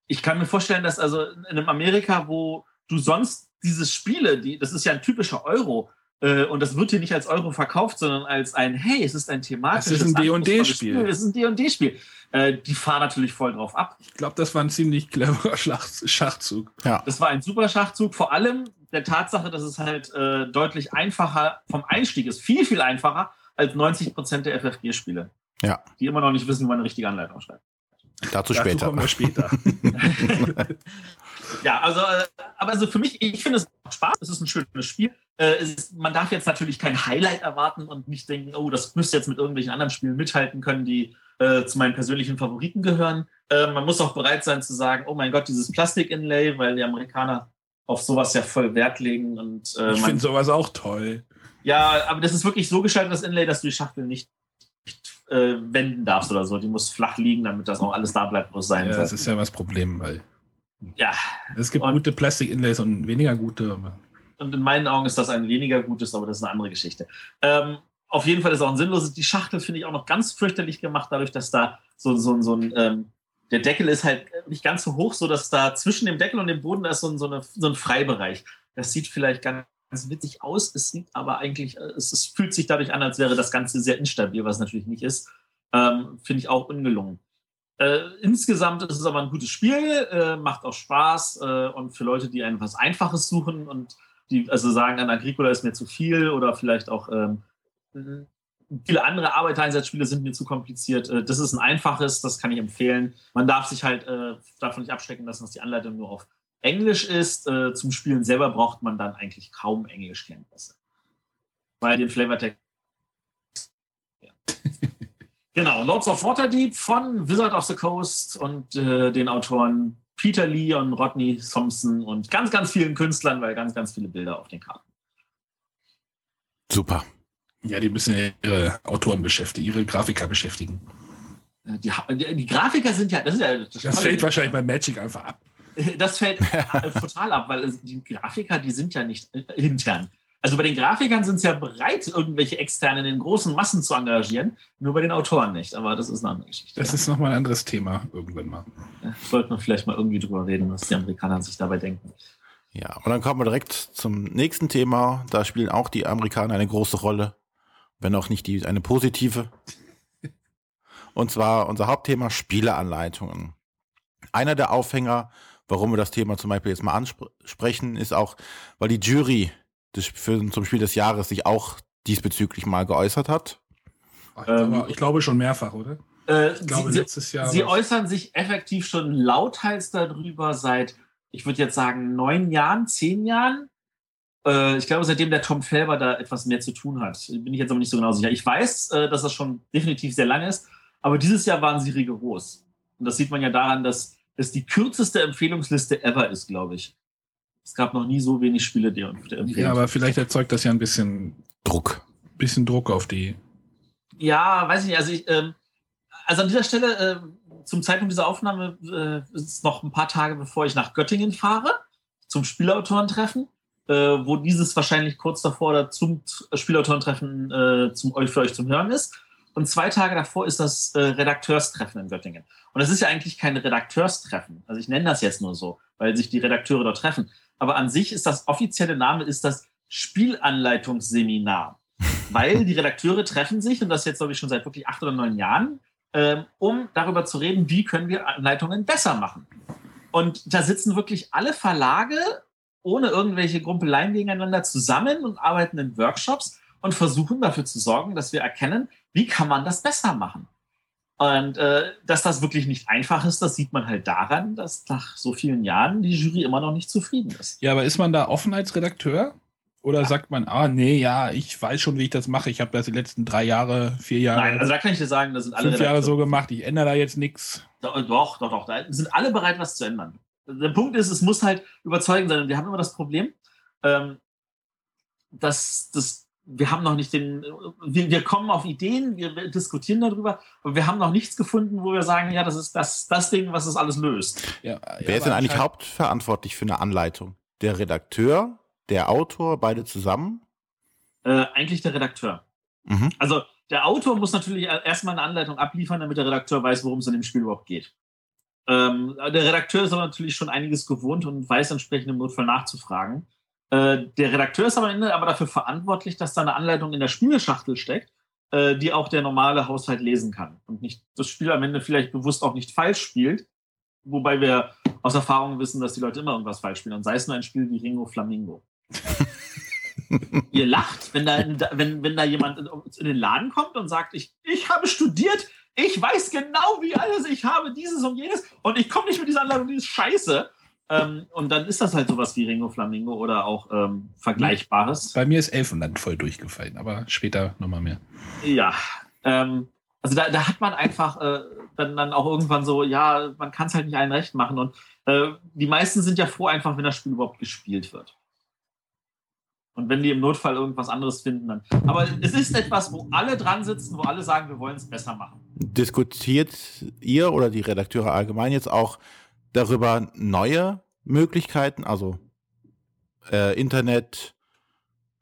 ich kann mir vorstellen, dass also in einem Amerika, wo du sonst diese Spiele, die, das ist ja ein typischer Euro, und das wird hier nicht als Euro verkauft, sondern als ein, hey, es ist ein thematisches Es ist ein D&D-Spiel. Es ist ein D&D-Spiel. Äh, die fahren natürlich voll drauf ab. Ich glaube, das war ein ziemlich cleverer Schachzug. Ja. Das war ein super Schachzug, vor allem der Tatsache, dass es halt äh, deutlich einfacher vom Einstieg ist. Viel, viel einfacher als 90 Prozent der FFG-Spiele. Ja. Die immer noch nicht wissen, wie man eine richtige Anleitung schreibt. Dazu, Dazu später. Kommen wir später. ja, also, äh, aber also für mich, ich finde es Spaß, es ist ein schönes Spiel. Äh, ist, man darf jetzt natürlich kein Highlight erwarten und nicht denken, oh, das müsste jetzt mit irgendwelchen anderen Spielen mithalten können, die äh, zu meinen persönlichen Favoriten gehören. Äh, man muss auch bereit sein zu sagen, oh mein Gott, dieses Plastik-Inlay, weil die Amerikaner auf sowas ja voll Wert legen. Und, äh, ich finde sowas auch toll. Ja, aber das ist wirklich so gestaltet, das Inlay, dass du die Schachtel nicht, nicht äh, wenden darfst oder so. Die muss flach liegen, damit das auch alles da bleibt, wo es sein ja, soll. Das ist ja das Problem, weil ja. Es gibt und, gute Plastik-Inlays und weniger gute. Und in meinen Augen ist das ein weniger gutes, aber das ist eine andere Geschichte. Ähm, auf jeden Fall ist auch ein sinnloses. Die Schachtel finde ich auch noch ganz fürchterlich gemacht, dadurch, dass da so, so, so ein, ähm, der Deckel ist halt nicht ganz so hoch, so dass da zwischen dem Deckel und dem Boden da ist so ein, so, eine, so ein Freibereich. Das sieht vielleicht ganz, ganz witzig aus, es sieht aber eigentlich, äh, es, es, fühlt sich dadurch an, als wäre das Ganze sehr instabil, was natürlich nicht ist. Ähm, finde ich auch ungelungen. Äh, insgesamt ist es aber ein gutes Spiel, äh, macht auch Spaß äh, und für Leute, die etwas Einfaches suchen und die also sagen, an Agricola ist mir zu viel oder vielleicht auch ähm, viele andere Arbeitereinsatzspiele sind mir zu kompliziert. Äh, das ist ein einfaches, das kann ich empfehlen. Man darf sich halt äh, davon nicht abschrecken lassen, dass die Anleitung nur auf Englisch ist. Äh, zum Spielen selber braucht man dann eigentlich kaum Englischkenntnisse. Weil den Flavortext. Ja. Genau, Lords of Waterdeep von Wizard of the Coast und äh, den Autoren Peter Lee und Rodney Thompson und ganz, ganz vielen Künstlern, weil ganz, ganz viele Bilder auf den Karten. Super. Ja, die müssen ihre Autoren beschäftigen, ihre Grafiker beschäftigen. Äh, die, die, die, Grafiker sind ja, das ist ja. Das, das fällt wahrscheinlich bei Magic einfach ab. Das fällt total ab, weil die Grafiker, die sind ja nicht intern. Also bei den Grafikern sind sie ja bereit, irgendwelche Externen in großen Massen zu engagieren, nur bei den Autoren nicht. Aber das ist eine andere Geschichte. Das ja. ist nochmal ein anderes Thema irgendwann mal. Ja, sollten wir vielleicht mal irgendwie drüber reden, was die Amerikaner sich dabei denken. Ja, und dann kommen wir direkt zum nächsten Thema. Da spielen auch die Amerikaner eine große Rolle, wenn auch nicht die, eine positive. Und zwar unser Hauptthema Spieleanleitungen. Einer der Aufhänger, warum wir das Thema zum Beispiel jetzt mal ansprechen, ist auch, weil die Jury des, für, zum Spiel des Jahres sich auch diesbezüglich mal geäußert hat. Ähm, ich glaube schon mehrfach, oder? Äh, ich glaube, sie, letztes Jahr. Sie äußern sich effektiv schon lauthals darüber seit, ich würde jetzt sagen, neun Jahren, zehn Jahren. Äh, ich glaube, seitdem der Tom Felber da etwas mehr zu tun hat. Bin ich jetzt aber nicht so genau sicher. Ich weiß, äh, dass das schon definitiv sehr lang ist, aber dieses Jahr waren sie rigoros. Und das sieht man ja daran, dass es die kürzeste Empfehlungsliste ever ist, glaube ich. Es gab noch nie so wenig Spiele, die Ja, aber vielleicht erzeugt das ja ein bisschen Druck. Bisschen Druck auf die. Ja, weiß ich nicht. Also, ich, ähm, also an dieser Stelle, äh, zum Zeitpunkt dieser Aufnahme, äh, ist es noch ein paar Tage, bevor ich nach Göttingen fahre, zum Spielautorentreffen, äh, wo dieses wahrscheinlich kurz davor oder zum Spielautorentreffen äh, zum, für euch zum Hören ist. Und zwei Tage davor ist das äh, Redakteurstreffen in Göttingen. Und es ist ja eigentlich kein Redakteurstreffen. Also ich nenne das jetzt nur so, weil sich die Redakteure dort treffen aber an sich ist das offizielle Name ist das Spielanleitungsseminar, weil die Redakteure treffen sich und das jetzt glaube ich schon seit wirklich acht oder neun Jahren, ähm, um darüber zu reden, wie können wir Anleitungen besser machen. Und da sitzen wirklich alle Verlage ohne irgendwelche Grumpeleien gegeneinander zusammen und arbeiten in Workshops und versuchen dafür zu sorgen, dass wir erkennen, wie kann man das besser machen. Und äh, dass das wirklich nicht einfach ist, das sieht man halt daran, dass nach so vielen Jahren die Jury immer noch nicht zufrieden ist. Ja, aber ist man da offen als Redakteur? Oder ja. sagt man, ah, nee, ja, ich weiß schon, wie ich das mache. Ich habe das die letzten drei Jahre, vier Jahre. Nein, also da kann ich dir sagen, das sind alle. Fünf Jahre so gemacht, ich ändere da jetzt nichts. Doch, doch, doch, doch. Da sind alle bereit, was zu ändern. Der Punkt ist, es muss halt überzeugend sein. Und wir haben immer das Problem, ähm, dass das wir haben noch nicht den, wir, wir, kommen auf Ideen, wir diskutieren darüber, aber wir haben noch nichts gefunden, wo wir sagen, ja, das ist das, das Ding, was das alles löst. Ja, Wer ja, ist denn eigentlich hauptverantwortlich für eine Anleitung? Der Redakteur, der Autor, beide zusammen? Äh, eigentlich der Redakteur. Mhm. Also der Autor muss natürlich erstmal eine Anleitung abliefern, damit der Redakteur weiß, worum es in dem Spiel überhaupt geht. Ähm, der Redakteur ist aber natürlich schon einiges gewohnt und weiß entsprechend im Notfall nachzufragen. Äh, der Redakteur ist am Ende aber dafür verantwortlich, dass da eine Anleitung in der Spielschachtel steckt, äh, die auch der normale Haushalt lesen kann und nicht das Spiel am Ende vielleicht bewusst auch nicht falsch spielt. Wobei wir aus Erfahrung wissen, dass die Leute immer irgendwas falsch spielen. Und sei es nur ein Spiel wie Ringo Flamingo. Ihr lacht, wenn da, wenn, wenn da jemand in den Laden kommt und sagt, ich, ich habe studiert, ich weiß genau, wie alles, ich habe dieses und jenes und ich komme nicht mit dieser Anleitung, die ist scheiße. Ähm, und dann ist das halt sowas wie Ringo Flamingo oder auch ähm, Vergleichbares. Bei mir ist Elfenland voll durchgefallen, aber später nochmal mehr. Ja, ähm, also da, da, hat man einfach äh, dann, dann auch irgendwann so, ja, man kann es halt nicht allen recht machen. Und äh, die meisten sind ja froh einfach, wenn das Spiel überhaupt gespielt wird. Und wenn die im Notfall irgendwas anderes finden, dann. Aber es ist etwas, wo alle dran sitzen, wo alle sagen, wir wollen es besser machen. Diskutiert ihr oder die Redakteure allgemein jetzt auch darüber neue Möglichkeiten, also äh, Internet,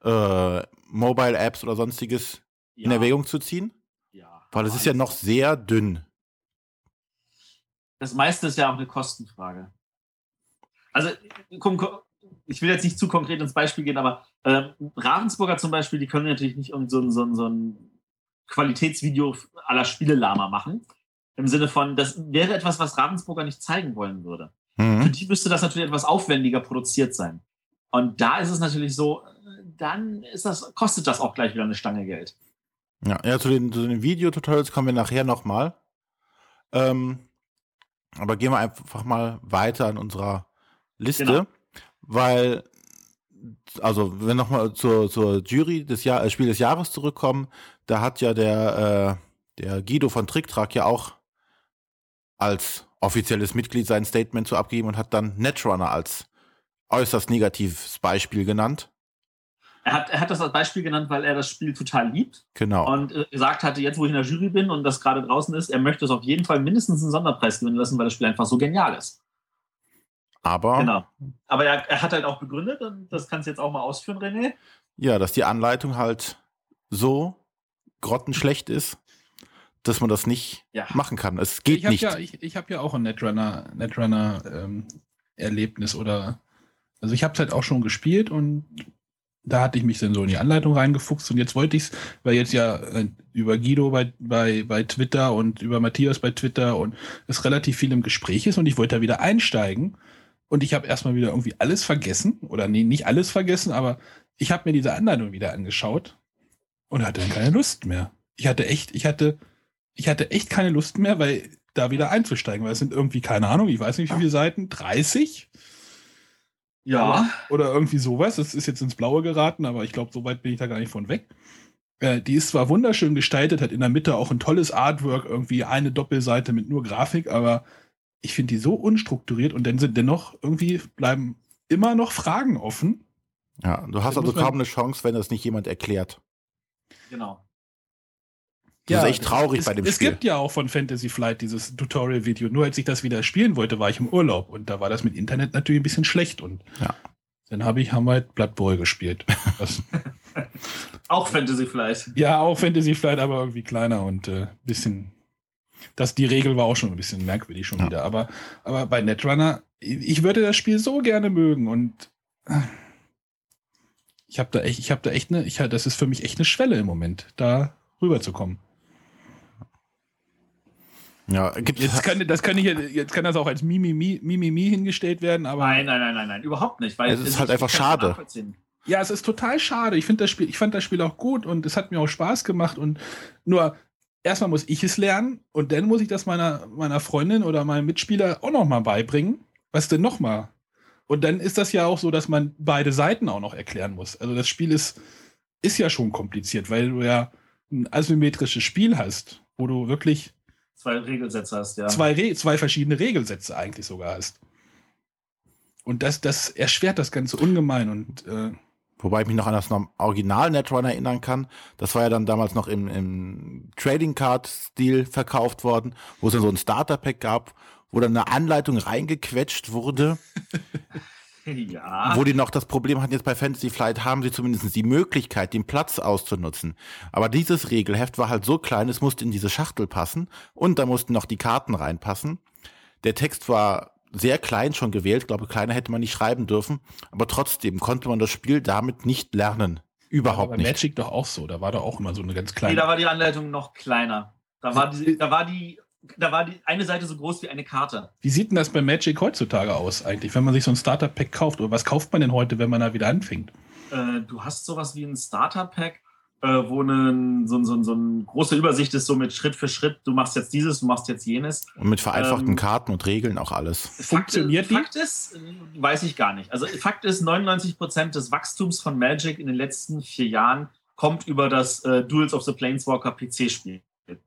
äh, Mobile Apps oder sonstiges ja. in Erwägung zu ziehen? Ja. Weil es ist ja noch sehr dünn. Das meiste ist ja auch eine Kostenfrage. Also, ich will jetzt nicht zu konkret ins Beispiel gehen, aber äh, Ravensburger zum Beispiel, die können natürlich nicht so ein, so ein, so ein Qualitätsvideo aller Spielelama machen. Im Sinne von, das wäre etwas, was Ravensburger nicht zeigen wollen würde. Mhm. Für die müsste das natürlich etwas aufwendiger produziert sein. Und da ist es natürlich so, dann ist das, kostet das auch gleich wieder eine Stange Geld. Ja, ja zu den, zu den Videotutorials kommen wir nachher nochmal. Ähm, aber gehen wir einfach mal weiter an unserer Liste, genau. weil, also, wenn nochmal zur, zur Jury des Jahr, äh, Spiel des Jahres zurückkommen, da hat ja der, äh, der Guido von Tricktrack ja auch als offizielles Mitglied sein Statement zu abgeben und hat dann Netrunner als äußerst negatives Beispiel genannt. Er hat, er hat das als Beispiel genannt, weil er das Spiel total liebt. Genau. Und äh, gesagt hatte, jetzt wo ich in der Jury bin und das gerade draußen ist, er möchte es auf jeden Fall mindestens einen Sonderpreis gewinnen lassen, weil das Spiel einfach so genial ist. Aber Genau. Aber er, er hat halt auch begründet, und das kannst du jetzt auch mal ausführen, René. ja, dass die Anleitung halt so grottenschlecht ist, dass man das nicht Ja. machen kann. Es geht ich habe nicht. ja, ich, ich hab ja auch ein Netrunner, Netrunner ähm, Erlebnis oder also ich habe es halt auch schon gespielt und da hatte ich mich dann so in die Anleitung reingefuchst und jetzt wollte ich es, weil jetzt ja äh, über Guido bei, bei, bei Twitter und über Matthias bei Twitter und es relativ viel im Gespräch ist und ich wollte da wieder einsteigen und ich habe erstmal wieder irgendwie alles vergessen oder nee, nicht alles vergessen, aber ich habe mir diese Anleitung wieder angeschaut und hatte dann keine Lust mehr. Ich hatte echt, ich hatte, ich hatte echt keine Lust mehr, weil da wieder einzusteigen, weil es sind irgendwie, keine Ahnung, ich weiß nicht wie viele Seiten, 30? Ja. Oder irgendwie sowas. Das ist jetzt ins Blaue geraten, aber ich glaube, so weit bin ich da gar nicht von weg. Äh, die ist zwar wunderschön gestaltet, hat in der Mitte auch ein tolles Artwork, irgendwie eine Doppelseite mit nur Grafik, aber ich finde die so unstrukturiert und dann sind dennoch irgendwie bleiben immer noch Fragen offen. Ja, du hast also kaum eine Chance, wenn das nicht jemand erklärt. Genau. Das ist echt traurig es, bei dem es Spiel. gibt ja auch von Fantasy Flight dieses Tutorial-Video. Nur als ich das wieder spielen wollte, war ich im Urlaub und da war das mit Internet natürlich ein bisschen schlecht und Ja. dann habe ich haben wir halt Blood Bowl gespielt. Auch Fantasy vielleicht. ja, auch Fantasy Flight, aber irgendwie kleiner und äh, bisschen. Das, die Regel war auch schon ein bisschen merkwürdig schon Ja. wieder. Aber, aber bei Netrunner, ich würde das Spiel so gerne mögen und äh, ich habe da echt, ich habe da echt eine, ich, das ist für mich echt eine Schwelle im Moment, da rüberzukommen. Ja, gibt Jetzt kann, das kann ich, jetzt kann das auch als Mimimi, Mimimi hingestellt werden, aber Nein, nein, nein, nein, nein, überhaupt nicht. Weil Es ist halt einfach schade. ja, es ist total schade. Ich finde das Spiel, ich fand das Spiel auch gut und es hat mir auch Spaß gemacht und nur erstmal muss ich es lernen und dann muss ich das meiner, meiner Freundin oder meinem Mitspieler auch noch mal beibringen. Was denn noch mal? Und dann ist das ja auch so, dass man beide Seiten auch noch erklären muss. Also das Spiel ist, ist ja schon kompliziert, weil du ja ein asymmetrisches Spiel hast, wo du wirklich Zwei Regelsätze hast, ja. zwei, Re zwei verschiedene Regelsätze eigentlich sogar hast. Und das, das erschwert das Ganze ungemein und äh, Wobei ich mich noch an das Original Netrunner erinnern kann. Das war ja dann damals noch im, im Trading Card Stil verkauft worden, wo es dann so ein Starter Pack gab, wo dann eine Anleitung reingequetscht wurde, ja. wo die noch das Problem hatten, jetzt bei Fantasy Flight haben sie zumindest die Möglichkeit, den Platz auszunutzen. Aber dieses Regelheft war halt so klein, es musste in diese Schachtel passen und da mussten noch die Karten reinpassen. Der Text war sehr klein schon gewählt, glaube kleiner hätte man nicht schreiben dürfen, aber trotzdem konnte man das Spiel damit nicht lernen. Überhaupt bei nicht. Magic doch auch so. Da war doch auch immer so eine ganz Nee, kleine. da war die Anleitung noch kleiner. Da war die, da war die, da war die eine Seite so groß wie eine Karte. Wie sieht denn das bei Magic heutzutage aus eigentlich, wenn man sich so ein Starter-Pack kauft? Oder was kauft man denn heute, wenn man da wieder anfängt? Äh, du hast sowas wie ein Starter-Pack, äh, wo eine, so, so, so eine große Übersicht ist, so mit Schritt für Schritt. Du machst jetzt dieses, du machst jetzt jenes. Und mit vereinfachten Ähm, Karten und Regeln auch alles. Funktioniert die? Fakt ist, äh, weiß ich gar nicht. Also Fakt ist, 99 Prozent des Wachstums von Magic in den letzten vier Jahren kommt über das äh, Duels of the Planeswalker PC-Spiel.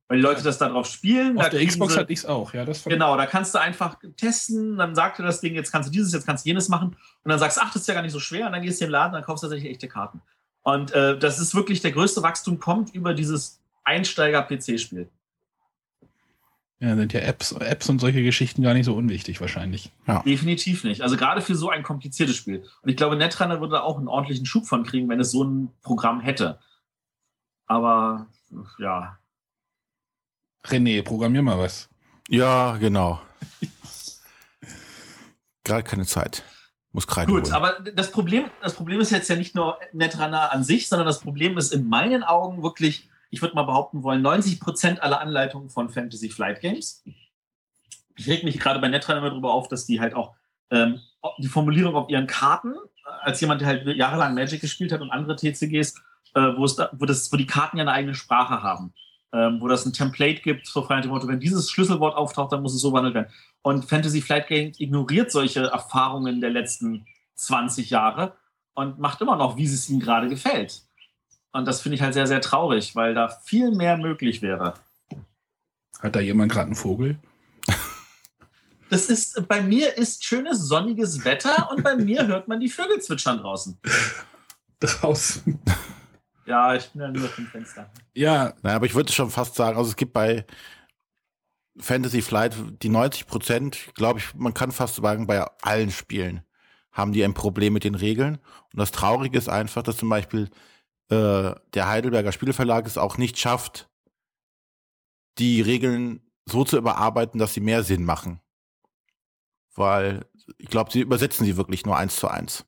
Weil die Leute das darauf spielen. Auf da der Xbox sie- hatte ich es auch, ja. Das Genau, da kannst du einfach testen, dann sagt dir das Ding, jetzt kannst du dieses, jetzt kannst du jenes machen und dann sagst du, ach, das ist ja gar nicht so schwer und dann gehst du in den Laden, dann kaufst du tatsächlich echte Karten. Und äh, das ist wirklich der größte Wachstum, kommt über dieses Einsteiger-PC-Spiel. ja, sind ja Apps, Apps und solche Geschichten gar nicht so unwichtig wahrscheinlich. Definitiv nicht. Also gerade für so ein kompliziertes Spiel. Und ich glaube, Netrunner würde da auch einen ordentlichen Schub von kriegen, wenn es so ein Programm hätte. Aber ja, René, programmier mal was. Ja, genau. Gerade keine Zeit. Muss gerade Gut, aber das Problem, das Problem ist jetzt ja nicht nur Netrunner an sich, sondern das Problem ist in meinen Augen wirklich, ich würde mal behaupten wollen, 90 Prozent aller Anleitungen von Fantasy Flight Games. Ich reg mich gerade bei Netrunner immer darüber auf, dass die halt auch ähm, die Formulierung auf ihren Karten, äh, als jemand, der halt jahrelang Magic gespielt hat und andere TCGs, äh, wo, es da, wo, das, wo die Karten ja eine eigene Sprache haben. Ähm, wo das ein Template gibt, nach dem Motto, wenn dieses Schlüsselwort auftaucht, dann muss es so behandelt werden. Und Fantasy Flight Games ignoriert solche Erfahrungen der letzten 20 Jahre und macht immer noch, wie es ihm gerade gefällt. Und das finde ich halt sehr, sehr traurig, weil da viel mehr möglich wäre. Hat da jemand gerade einen Vogel? Das ist, bei mir ist schönes sonniges Wetter und bei mir hört man die Vögel zwitschern draußen. Draußen. Ja, ich bin ja nur dem Fenster. Ja, Naja, aber ich würde schon fast sagen, also es gibt bei Fantasy Flight die 90 Prozent, glaube ich, man kann fast sagen, bei allen Spielen haben die ein Problem mit den Regeln. Und das Traurige ist einfach, dass zum Beispiel äh, der Heidelberger Spielverlag es auch nicht schafft, die Regeln so zu überarbeiten, dass sie mehr Sinn machen. Weil ich glaube, sie übersetzen sie wirklich nur eins zu eins.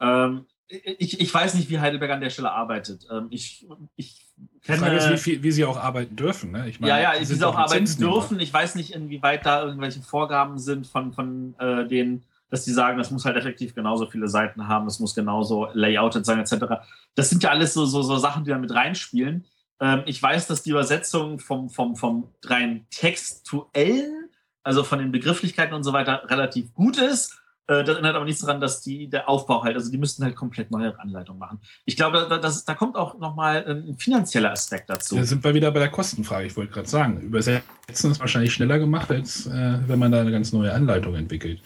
Ähm, ich, ich weiß nicht, wie Heidelberg an der Stelle arbeitet. Ähm, ich, ich die Frage ist, wie, kenne. viel, wie sie auch arbeiten dürfen. Ne? Ich meine, Ja, ja, sie wie sie auch arbeiten dürfen. Ich weiß nicht, inwieweit da irgendwelche Vorgaben sind von, von äh, denen, dass die sagen, das muss halt effektiv genauso viele Seiten haben, das muss genauso layouted sein, etc. Das sind ja alles so, so, so Sachen, die da mit reinspielen. Ähm, ich weiß, dass die Übersetzung vom, vom, vom rein textuellen, also von den Begrifflichkeiten und so weiter, relativ gut ist. Äh, Das ändert aber nichts daran, dass die, der Aufbau halt, also die müssten halt komplett neue Anleitungen machen. Ich glaube, da, das, da kommt auch nochmal ein finanzieller Aspekt dazu. Da sind wir wieder bei der Kostenfrage. Ich wollte gerade sagen, übersetzen ist wahrscheinlich schneller gemacht, als äh, wenn man da eine ganz neue Anleitung entwickelt.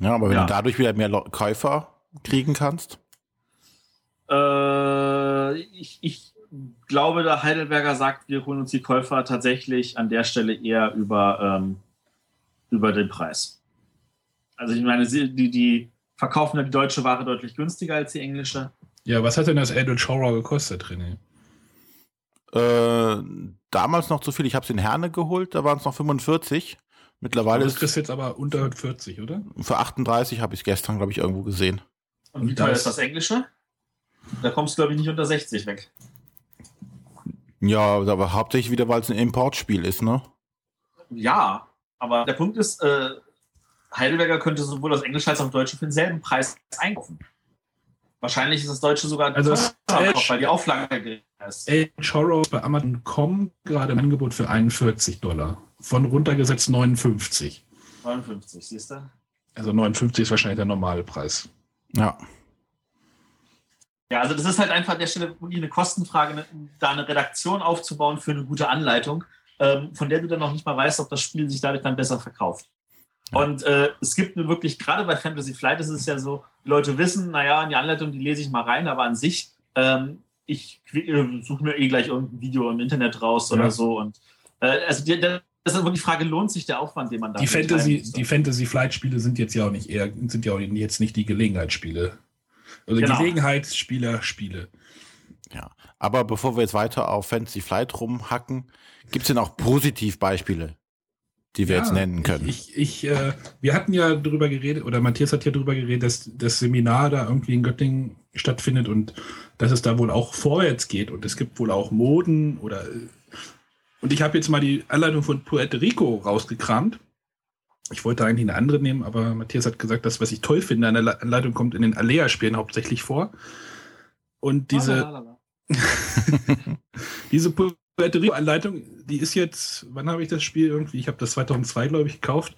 Ja, aber wenn Ja. du dadurch wieder mehr Käufer kriegen kannst, Äh, ich, ich glaube, der Heidelberger sagt, wir holen uns die Käufer tatsächlich an der Stelle eher über, ähm, über den Preis. Also ich meine, sie, die, die verkaufen ja die deutsche Ware deutlich günstiger als die englische. Ja, was hat denn das Eldritch Horror gekostet, René? äh, damals noch zu viel. Ich habe es in Herne geholt, da waren es noch 45. Mittlerweile Das ist ist jetzt aber unter 40, oder? für 38 habe ich es gestern, glaube ich, irgendwo gesehen. Und, wie teuer das- ist das englische? Da kommst du, glaube ich, nicht unter 60 weg. Ja, aber hauptsächlich wieder, weil es ein Importspiel ist, ne? Ja, aber der Punkt ist, äh, Heidelberger könnte sowohl das Englische als auch das Deutsche für denselben Preis einkaufen. Wahrscheinlich ist das Deutsche sogar Also das teurer, Edge- weil die Auflage geringer ist. Eldritch Horror bei Amazon.com gerade im Angebot für 41 Dollar. Von runtergesetzt 59. 59, siehst du? Also 59 ist wahrscheinlich der normale Preis. Ja. Ja, also das ist halt einfach an der Stelle wirklich eine Kostenfrage, eine, da eine Redaktion aufzubauen für eine gute Anleitung, ähm, von der du dann noch nicht mal weißt, ob das Spiel sich dadurch dann besser verkauft. Und äh, es gibt nur wirklich, gerade bei Fantasy Flight ist es ja so, die Leute wissen, naja, in die Anleitung, die lese ich mal rein, aber an sich, ähm, ich äh, suche mir eh gleich irgendein Video im Internet raus oder Ja. so. Und äh, also die, das ist wirklich die Frage, lohnt sich der Aufwand, den man da Die Fantasy, die Fantasy Flight Spiele sind jetzt ja auch nicht eher, sind ja auch jetzt nicht die Gelegenheitsspiele. Also Genau. Gelegenheitsspieler Spiele. Ja. Aber bevor wir jetzt weiter auf Fantasy Flight rumhacken, gibt es denn auch Positivbeispiele, die wir Ja, jetzt nennen können? Ich, ich, äh, wir hatten ja darüber geredet, oder Matthias hat ja darüber geredet, dass das Seminar da irgendwie in Göttingen stattfindet und dass es da wohl auch vorwärts geht und es gibt wohl auch Moden oder. äh, Und ich habe jetzt mal die Anleitung von Puerto Rico rausgekramt. Ich wollte eigentlich eine andere nehmen, aber Matthias hat gesagt, das, was ich toll finde an der La- Anleitung, kommt in den Alea-Spielen hauptsächlich vor. Und diese, Lalalala. diese Puerto Rico-Anleitung, die ist jetzt, wann habe ich das Spiel irgendwie? Ich habe das 2002, glaube ich, gekauft.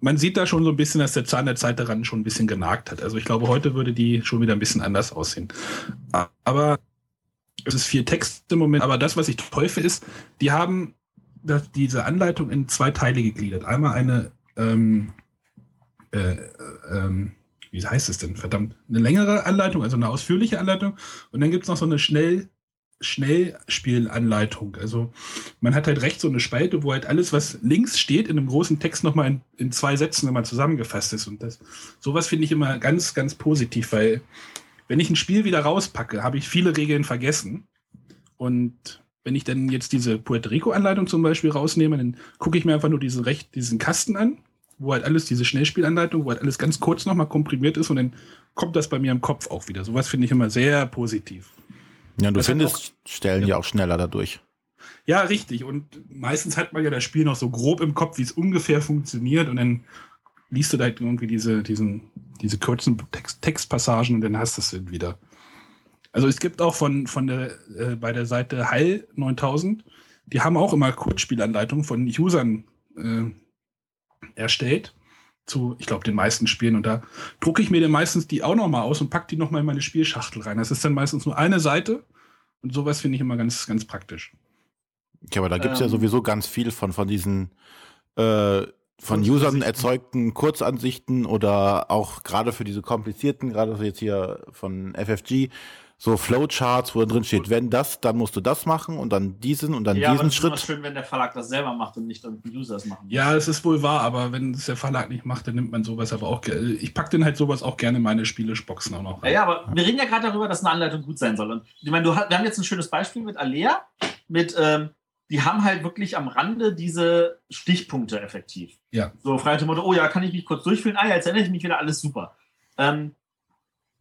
Man sieht da schon so ein bisschen, dass der Zahn der Zeit daran schon ein bisschen genagt hat. Also ich glaube, heute würde die schon wieder ein bisschen anders aussehen. Aber es ist viel Text im Moment. Aber das, was ich finde, ist, die haben diese Anleitung in zwei Teile gegliedert. Einmal eine, ähm, äh, äh, ähm, wie heißt es denn? Verdammt, eine längere Anleitung, also eine ausführliche Anleitung. Und dann gibt es noch so eine schnell Schnellspielanleitung. Also man hat halt rechts so eine Spalte, wo halt alles, was links steht, in einem großen Text nochmal in, in zwei Sätzen immer zusammengefasst ist. Und das, sowas finde ich immer ganz, ganz positiv, weil wenn ich ein Spiel wieder rauspacke, habe ich viele Regeln vergessen. Und wenn ich dann jetzt diese Puerto Rico-Anleitung zum Beispiel rausnehme, dann gucke ich mir einfach nur diese recht, diesen Kasten an, wo halt alles, diese Schnellspielanleitung, wo halt alles ganz kurz nochmal komprimiert ist und dann kommt das bei mir im Kopf auch wieder. Sowas finde ich immer sehr positiv. Ja, du das findest Stellen ja. auch schneller dadurch. Ja, richtig. Und meistens hat man ja das Spiel noch so grob im Kopf, wie es ungefähr funktioniert. Und dann liest du da halt irgendwie diese, diesen, diese kurzen Text, Textpassagen und dann hast du es wieder. Also es gibt auch von, von der, äh, bei der Seite Heil 9000, die haben auch immer Kurzspielanleitungen von Usern äh, erstellt zu, ich glaube, den meisten Spielen. Und da drucke ich mir dann meistens die auch nochmal aus und packe die nochmal in meine Spielschachtel rein. Das ist dann meistens nur eine Seite. Und sowas finde ich immer ganz, ganz praktisch. Ja, aber da gibt's ja Ähm. sowieso ganz viel von, von diesen äh, von Usern erzeugten Kurzansichten oder auch gerade für diese komplizierten, gerade so jetzt hier von FFG, so Flowcharts, wo drin steht, wenn das, dann musst du das machen und dann diesen und dann ja, aber diesen es ist immer Schritt. schön, wenn der Verlag das selber macht und nicht die User es machen. Ja, es ist wohl wahr, aber wenn es der Verlag nicht macht, dann nimmt man sowas aber auch. Ich packe dann halt sowas auch gerne in meine Spieleboxen auch noch Ja, ja, aber wir reden ja gerade darüber, dass eine Anleitung gut sein soll. Und ich meine, du, wir haben jetzt ein schönes Beispiel mit Alea, mit, ähm, die haben halt wirklich am Rande diese Stichpunkte effektiv. Ja. So frei nach dem Motto, oh ja, kann ich mich kurz durchführen? Ah ja, jetzt erinnere ich mich wieder, alles super. Ähm,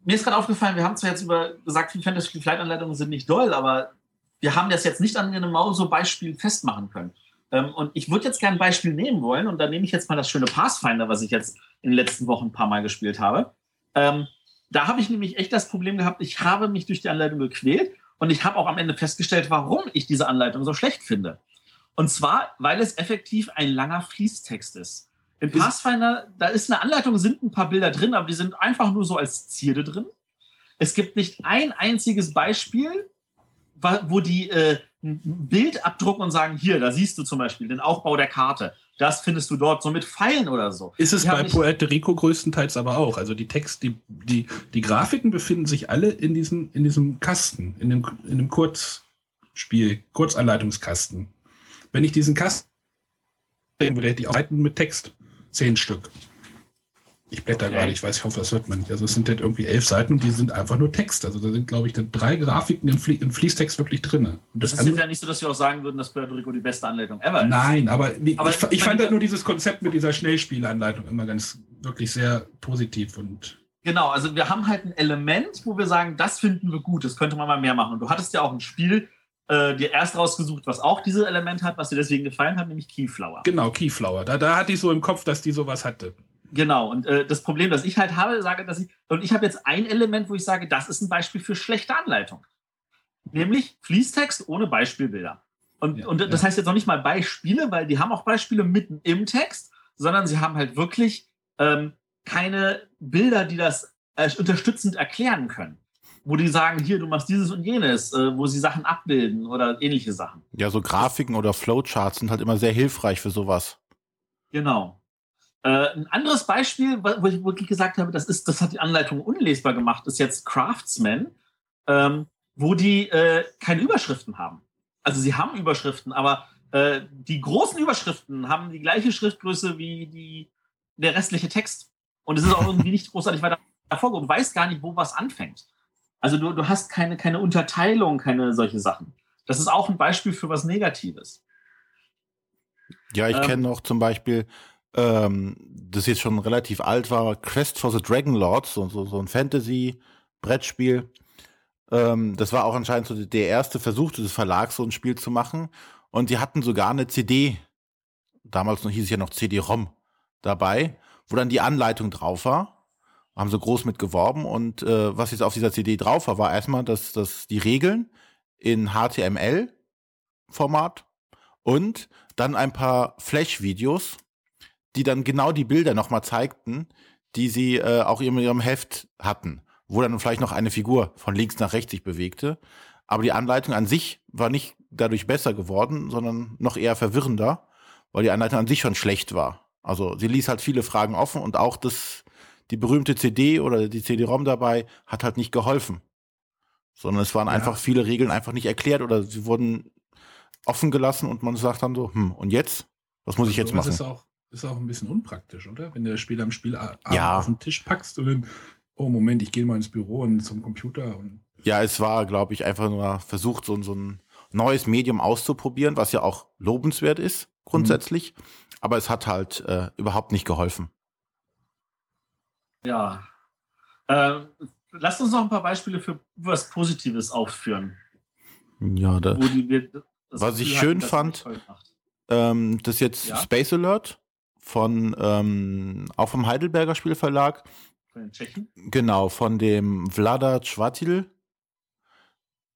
mir ist gerade aufgefallen, wir haben zwar jetzt über gesagt, Fantasy Flight Anleitungen sind nicht doll, aber wir haben das jetzt nicht an einem Mauso-Beispiel festmachen können. Ähm, und ich würde jetzt gerne ein Beispiel nehmen wollen und da nehme ich jetzt mal das schöne Pathfinder, was ich jetzt in den letzten Wochen ein paar Mal gespielt habe. Ähm, da habe ich nämlich echt das Problem gehabt, ich habe mich durch die Anleitung gequält und ich habe auch am Ende festgestellt, warum ich diese Anleitung so schlecht finde. Und zwar, weil es effektiv ein langer Fließtext ist. In Pathfinder, da ist eine Anleitung, sind ein paar Bilder drin, aber die sind einfach nur so als Zierde drin. Es gibt nicht ein einziges Beispiel, wo die äh, ein Bild abdrucken und sagen, hier, da siehst du zum Beispiel den Aufbau der Karte. Das findest du dort so mit Pfeilen oder so. Ist es Die bei Puerto Rico größtenteils aber auch. Also die Text, die, die, die Grafiken befinden sich alle in diesem, in diesem Kasten, in dem, in dem Kurzspiel, Kurzanleitungskasten. Wenn ich diesen Kasten würde, hätte ich auch mit Text. Zehn Stück. Ich blätter Okay. gerade, ich weiß, ich hoffe, das hört man nicht. Also es sind halt irgendwie elf Seiten und die sind einfach nur Text. Also da sind, glaube ich, dann drei Grafiken im, Flie im Fließtext wirklich drin. Und Das das ist ja nicht so, dass wir auch sagen würden, dass Puerto Rico die beste Anleitung ever ist. Nein, aber, wie- Aber ich, ich fand halt nur dieses Konzept mit dieser Schnellspielanleitung immer ganz wirklich sehr positiv und Genau, also wir haben halt ein Element, wo wir sagen, das finden wir gut, das könnte man mal mehr machen. Und du hattest ja auch ein Spiel äh, dir erst rausgesucht, was auch dieses Element hat, was dir deswegen gefallen hat, nämlich Keyflower. genau, Keyflower. Da, da hatte ich so im Kopf, dass die sowas hatte. Genau, und äh, das Problem, das ich halt habe, sage, dass ich, und ich habe jetzt ein Element, wo ich sage, das ist ein Beispiel für schlechte Anleitung. Nämlich Fließtext ohne Beispielbilder. Und, Ja, und das ja. heißt jetzt noch nicht mal Beispiele, weil die haben auch Beispiele mitten im Text, sondern sie haben halt wirklich ähm, keine Bilder, die das äh, unterstützend erklären können. Wo die sagen, hier, du machst dieses und jenes, äh, wo sie Sachen abbilden oder ähnliche Sachen. Ja, so Grafiken oder Flowcharts sind halt immer sehr hilfreich für sowas. Genau. Äh, ein anderes Beispiel, wo ich wirklich gesagt habe, das, ist, das hat die Anleitung unlesbar gemacht, ist jetzt Craftsman, ähm, wo die äh, keine Überschriften haben. Also sie haben Überschriften, aber äh, die großen Überschriften haben die gleiche Schriftgröße wie die, der restliche Text. Und es ist auch irgendwie nicht großartig weiter hervorgehoben. Du weißt gar nicht, wo was anfängt. Also du, du hast keine, keine Unterteilung, keine solche Sachen. Das ist auch ein Beispiel für was Negatives. Ja, ich Ähm. kenne noch zum Beispiel, ähm, das jetzt schon relativ alt war, Quest for the Dragon Lords, so, so, so ein Fantasy-Brettspiel. Ähm, das war auch anscheinend so der erste Versuch des Verlags, so ein Spiel zu machen. Und die hatten sogar eine CD, damals noch hieß es ja noch CD-ROM, dabei, wo dann die Anleitung drauf war. Haben sie groß mit geworben und äh, was jetzt auf dieser CD drauf war, war erstmal, dass, dass die Regeln in HTML-Format und dann ein paar Flash-Videos, die dann genau die Bilder nochmal zeigten, die sie äh, auch in ihrem Heft hatten, wo dann vielleicht noch eine Figur von links nach rechts sich bewegte. Aber die Anleitung an sich war nicht dadurch besser geworden, sondern noch eher verwirrender, weil die Anleitung an sich schon schlecht war. Also sie ließ halt viele Fragen offen und auch das, die berühmte CD oder die CD-ROM dabei hat halt nicht geholfen. Sondern es waren Ja. einfach viele Regeln einfach nicht erklärt oder sie wurden offen gelassen und man sagt dann so, hm, und jetzt? Was muss ich jetzt machen? Ist auch, ist auch ein bisschen unpraktisch, oder? Wenn du das Spiel am Spielabend Ja. auf den Tisch packst und dann, oh Moment, ich gehe mal ins Büro und zum Computer und Ja, es war, glaube ich, einfach nur versucht, so, so ein neues Medium auszuprobieren, was ja auch lobenswert ist, grundsätzlich. Aber es hat halt äh, überhaupt nicht geholfen. Ja. Äh, lasst uns noch ein paar Beispiele für was Positives aufführen. Ja, da, die, Was ich schön fand- ähm, das ist jetzt Ja? Space Alert von, ähm, auch vom Heidelberger Spielverlag. Von den Tschechen. Genau, von dem Vlada Chvatil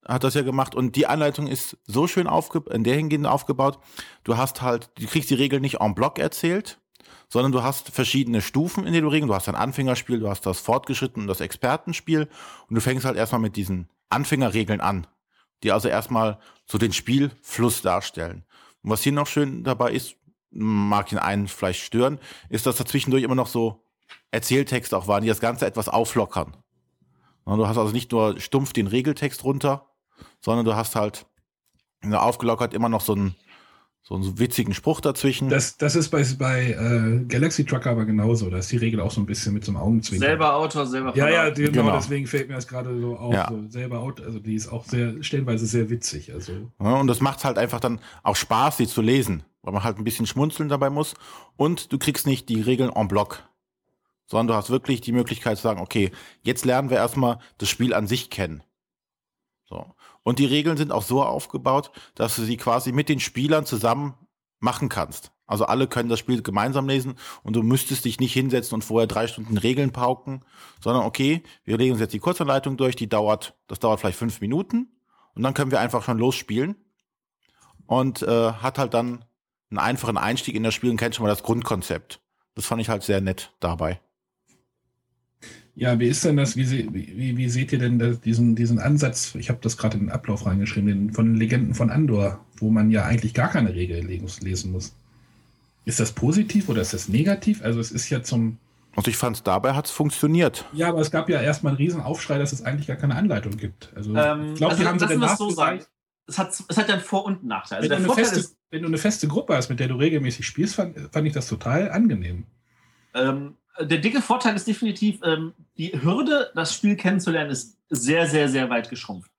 hat das ja gemacht und die Anleitung ist so schön aufge in der hingehend aufgebaut. Du hast halt, du kriegst die Regeln nicht en bloc erzählt, sondern du hast verschiedene Stufen in du Regeln. Du hast ein Anfängerspiel, du hast das Fortgeschritten und das Expertenspiel und du fängst halt erstmal mit diesen Anfängerregeln an. die also erstmal so den Spielfluss darstellen. Und was hier noch schön dabei ist, mag den einen vielleicht stören, ist, dass dazwischendurch immer noch so Erzähltexte auch waren, die das Ganze etwas auflockern. Du hast also nicht nur stumpf den Regeltext runter, sondern du hast halt aufgelockert immer noch so einen, so einen witzigen Spruch dazwischen. Das, das ist bei, bei äh, Galaxy Trucker aber genauso. Da ist die Regel auch so ein bisschen mit so einem Augenzwinkern. Selber Autor, selber Ja, ja, Verlag. genau, Genau. deswegen fällt mir das gerade so auf. Ja. So selber Autor, also die ist auch sehr, stellenweise sehr witzig. Also Ja, und das macht halt einfach dann auch Spaß, sie zu lesen, weil man halt ein bisschen schmunzeln dabei muss. Und du kriegst nicht die Regeln en bloc, sondern du hast wirklich die Möglichkeit zu sagen, okay, jetzt lernen wir erstmal das Spiel an sich kennen. So. Und die Regeln sind auch so aufgebaut, dass du sie quasi mit den Spielern zusammen machen kannst. Also alle können das Spiel gemeinsam lesen und du müsstest dich nicht hinsetzen und vorher drei Stunden Regeln pauken, sondern okay, wir legen uns jetzt die Kurzanleitung durch, die dauert, das dauert vielleicht fünf Minuten und dann können wir einfach schon losspielen und äh, hat halt dann einen einfachen Einstieg in das Spiel und kennt schon mal das Grundkonzept. Das fand ich halt sehr nett dabei. Ja, wie ist denn das? Wie, se- wie, wie- seht ihr denn das, diesen, diesen Ansatz? Ich habe das gerade in den Ablauf reingeschrieben, den, von den Legenden von Andor, wo man ja eigentlich gar keine Regel lesen muss. Ist das positiv oder ist das negativ? Also es ist ja zum. Also ich fand dabei hat's funktioniert. Ja, aber es gab ja erstmal einen riesen Aufschrei, dass es eigentlich gar keine Anleitung gibt. Also Ähm, ich glaube, also die haben sie es so sagen. nachgereicht. Es hat, es hat ja einen Vor- und Nachteil. Also Wenn, du der eine Vorteil feste, ist, wenn du eine feste Gruppe hast, mit der du regelmäßig spielst, fand, fand ich das total angenehm. ähm, der dicke Vorteil ist definitiv, ähm, die Hürde, das Spiel kennenzulernen, ist sehr, sehr, sehr weit geschrumpft.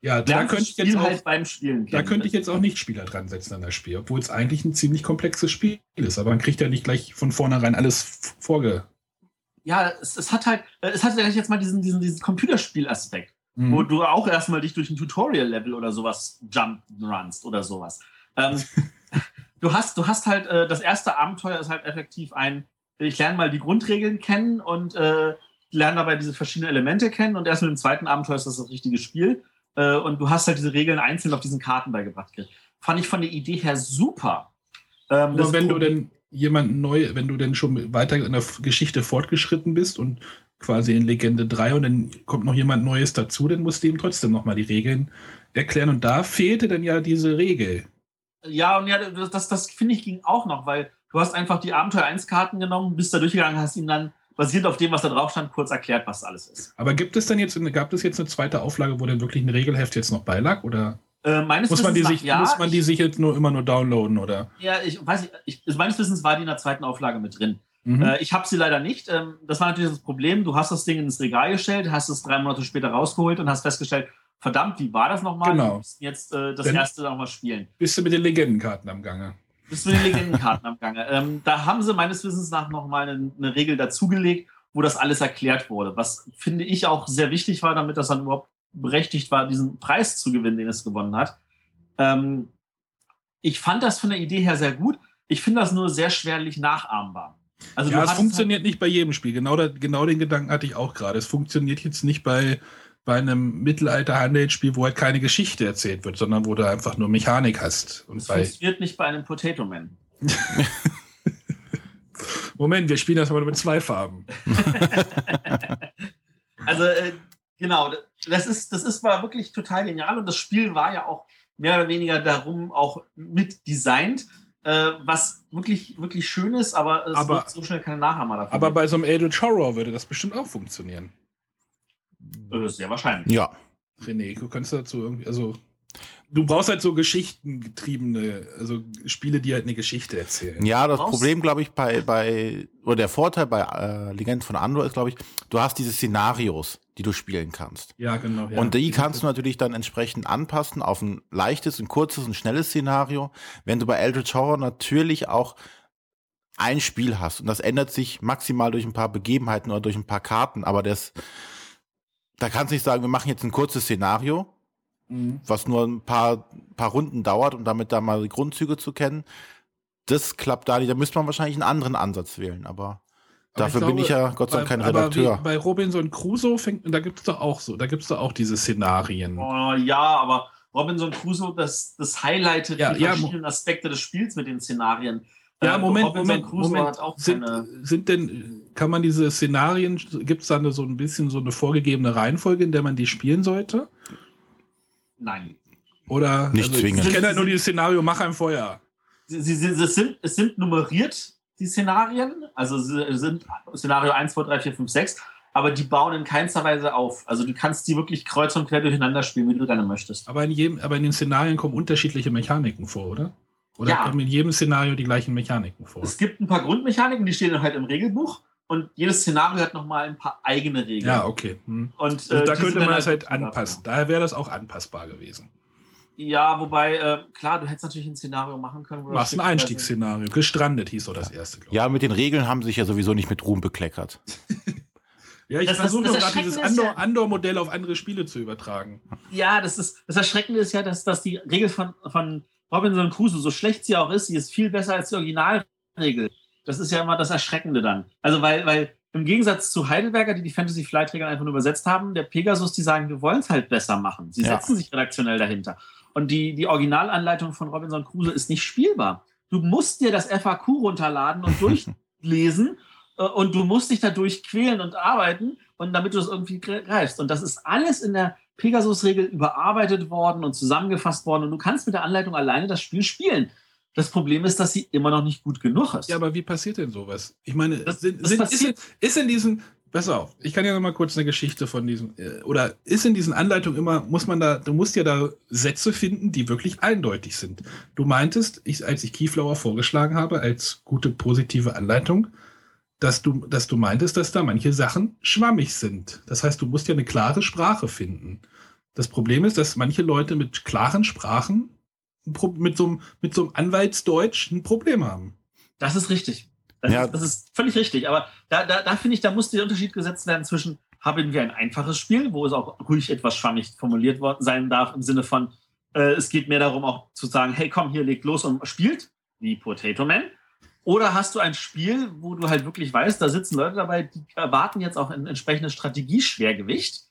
Ja, da Lernst könnte ich jetzt Spiel auch, halt beim Spielen da könnte ich jetzt auch nicht Spieler dran setzen an das Spiel, obwohl es eigentlich ein ziemlich komplexes Spiel ist. Aber man kriegt ja nicht gleich von vornherein alles vorge. ja, es, es hat halt, äh, es hat ja jetzt mal diesen, diesen, diesen Computerspielaspekt, Mhm. wo du auch erstmal dich durch ein Tutorial-Level oder sowas jump runst oder sowas. Ähm, du hast, du hast halt, äh, das erste Abenteuer ist halt effektiv ein, ich lerne mal die Grundregeln kennen und äh, lerne dabei diese verschiedenen Elemente kennen und erst mit dem zweiten Abenteuer ist das das richtige Spiel. Äh, und du hast halt diese Regeln einzeln auf diesen Karten beigebracht. Fand ich von der Idee her super. Ähm, das wenn du denn jemanden neu, wenn du denn schon weiter in der Geschichte fortgeschritten bist und quasi in Legende 3 und dann kommt noch jemand Neues dazu, dann musst du ihm trotzdem nochmal die Regeln erklären. Und da fehlte dann ja diese Regel. Ja, und ja, das, das finde ich ging auch noch, weil du hast einfach die Abenteuer 1 Karten genommen, bist da durchgegangen, hast ihm dann basierend auf dem, was da drauf stand, kurz erklärt, was alles ist. Aber gibt es denn jetzt, gab es jetzt eine zweite Auflage, wo dann wirklich ein Regelheft jetzt noch beilag? Oder Äh, meines muss man, die sich, ja, muss man die sich jetzt nur immer nur downloaden? Oder? ja, ich weiß nicht, ich, also meines Wissens war die in der zweiten Auflage mit drin. Mhm. Äh, ich habe sie leider nicht. Ähm, das war natürlich das Problem. Du hast das Ding ins Regal gestellt, hast es drei Monate später rausgeholt und hast festgestellt, verdammt, wie war das nochmal? Genau. Wir müssen jetzt äh, das Denn- erste nochmal spielen. Bist du mit den Legendenkarten am Gange? Bist du mit den Legendenkarten am Gange? Ähm, da haben sie meines Wissens nach nochmal eine, eine Regel dazugelegt, wo das alles erklärt wurde. Was finde ich auch sehr wichtig war, damit das dann überhaupt berechtigt war, diesen Preis zu gewinnen, den es gewonnen hat. Ähm, ich fand das von der Idee her sehr gut. Ich finde das nur sehr schwerlich nachahmbar. Also ja, es funktioniert nicht bei jedem Spiel. Genau, da, genau den Gedanken hatte ich auch gerade. Es funktioniert jetzt nicht bei, bei einem Mittelalter-Handheld-Spiel, wo halt keine Geschichte erzählt wird, sondern wo du einfach nur Mechanik hast. Und bei, funktioniert nicht bei einem Potato Man. Moment, wir spielen das mal mit zwei Farben. Also, äh, genau, das ist, das ist war wirklich total genial und das Spiel war ja auch mehr oder weniger darum auch mit designt, äh, was wirklich, wirklich schön ist, aber es Aber- wird so schnell keine Nachahmer davon. Aber bei so einem Eldritch Horror würde das bestimmt auch funktionieren. Sehr wahrscheinlich. Ja. René, du kannst dazu irgendwie, also du brauchst halt so geschichtengetriebene, also Spiele, die halt eine Geschichte erzählen. Ja, das Problem, glaube ich, bei, bei, oder der Vorteil bei äh, Legenden von Andor ist, glaube ich, du hast diese Szenarios, die du spielen kannst. Ja, genau. Ja. und die kannst du natürlich dann entsprechend anpassen auf ein leichtes, ein kurzes, ein schnelles Szenario. Wenn du bei Eldritch Horror natürlich auch ein Spiel hast und das ändert sich maximal durch ein paar Begebenheiten oder durch ein paar Karten, aber das, da kannst du nicht sagen, wir machen jetzt ein kurzes Szenario, Mhm. was nur ein paar, paar Runden dauert, um damit da mal die Grundzüge zu kennen. Das klappt da nicht. Da müsste man wahrscheinlich einen anderen Ansatz wählen, aber, Aber dafür ich bin glaube, ich ja Gott sei Dank kein Redakteur. Bei Robinson Crusoe fängt, da gibt es doch auch so, da gibt es doch auch diese Szenarien. Oh, ja, aber Robinson Crusoe, das, das highlightet Ja, die ja, verschiedenen Aspekte des Spiels mit den Szenarien. Ja, Äh, Moment, Robinson Moment, Crusoe Moment. hat auch Sind, keine. sind denn, kann man diese Szenarien, gibt es da eine, so ein bisschen so eine vorgegebene Reihenfolge, in der man die spielen sollte? Nein. Oder Nicht also, zwingend. Ich kenne halt nur dieses Szenario, mach ein Feuer. Sie, sie, sie, es, sind, es sind nummeriert, die Szenarien. Also sie sind Szenario 1, 2, 3, 4, 5, 6. Aber die bauen in keinster Weise auf. Also du kannst die wirklich kreuz und quer durcheinander spielen, wie du gerne möchtest. Aber in, jedem, aber in den Szenarien kommen unterschiedliche Mechaniken vor, oder? Oder Ja. kommen in jedem Szenario die gleichen Mechaniken vor? Es gibt ein paar Grundmechaniken, die stehen halt im Regelbuch. Und jedes Szenario hat nochmal ein paar eigene Regeln. Ja, okay. Hm. Und, Also äh, da die könnte man das halt halt anpassen. Daher wäre das auch anpassbar gewesen. Ja, wobei, äh, klar, du hättest natürlich ein Szenario machen können. wo das Machst ein Einstiegsszenario. Gestrandet hieß so das erste, glaube ich. Ja, mit den Regeln haben sie sich ja sowieso nicht mit Ruhm bekleckert. Ja, ich versuche das nur gerade dieses ist ja- Andor- Andor-Modell auf andere Spiele zu übertragen. Ja, das ist das Erschreckende ist ja, dass, dass die Regel von, von Robinson Crusoe, so schlecht sie auch ist, sie ist viel besser als die Originalregel. Das ist ja immer das Erschreckende dann. Also weil, weil im Gegensatz zu Heidelberger, die die Fantasy Flight Regeln einfach nur übersetzt haben, der Pegasus, die sagen, wir wollen es halt besser machen. Sie Ja. setzen sich redaktionell dahinter. Und die, die Originalanleitung von Robinson Crusoe ist nicht spielbar. Du musst dir das FAQ runterladen und durchlesen äh, und du musst dich dadurch quälen und arbeiten und damit du es irgendwie gre- greifst. Und das ist alles in der Pegasus-Regel überarbeitet worden und zusammengefasst worden und du kannst mit der Anleitung alleine das Spiel spielen. Das Problem ist, dass sie immer noch nicht gut genug ist. Ja, aber wie passiert denn sowas? Ich meine, Das- sind, das sind, ist, ist in diesen, pass auf, ich kann ja noch mal kurz eine Geschichte von diesem, äh, oder ist in diesen Anleitungen immer, muss man da, du musst ja da Sätze finden, die wirklich eindeutig sind. Du meintest, ich, als ich Keyflower vorgeschlagen habe, als gute positive Anleitung, dass du, dass du meintest, dass da manche Sachen schwammig sind. Das heißt, du musst ja eine klare Sprache finden. Das Problem ist, dass manche Leute mit klaren Sprachen mit so, einem, mit so einem Anwaltsdeutsch ein Problem haben. Das ist richtig. Das, Ja. ist, das ist völlig richtig. Aber da, da, da finde ich, da muss der Unterschied gesetzt werden zwischen, haben wir ein einfaches Spiel, wo es auch ruhig etwas schwammig formuliert worden sein darf, im Sinne von, äh, es geht mehr darum, auch zu sagen, hey, komm, hier, legt los und spielt, wie Potato Man. Oder hast du ein Spiel, wo du halt wirklich weißt, da sitzen Leute dabei, die erwarten jetzt auch ein entsprechendes Strategieschwergewicht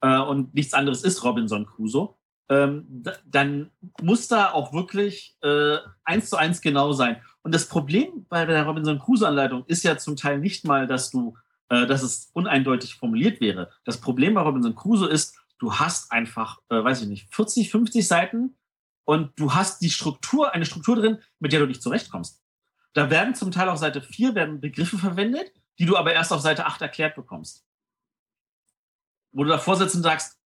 äh, und nichts anderes ist Robinson Crusoe, ähm, da- dann muss da auch wirklich äh, eins zu eins genau sein. Und das Problem bei der Robinson Crusoe-Anleitung ist ja zum Teil nicht mal, dass du, äh, dass es uneindeutig formuliert wäre. Das Problem bei Robinson Crusoe ist, du hast einfach, äh, weiß ich nicht, 40, 50 Seiten und du hast die Struktur, eine Struktur drin, mit der du nicht zurechtkommst. Da werden zum Teil auf Seite 4 werden Begriffe verwendet, die du aber erst auf Seite 8 erklärt bekommst. Wo du davor sitzt und sagst,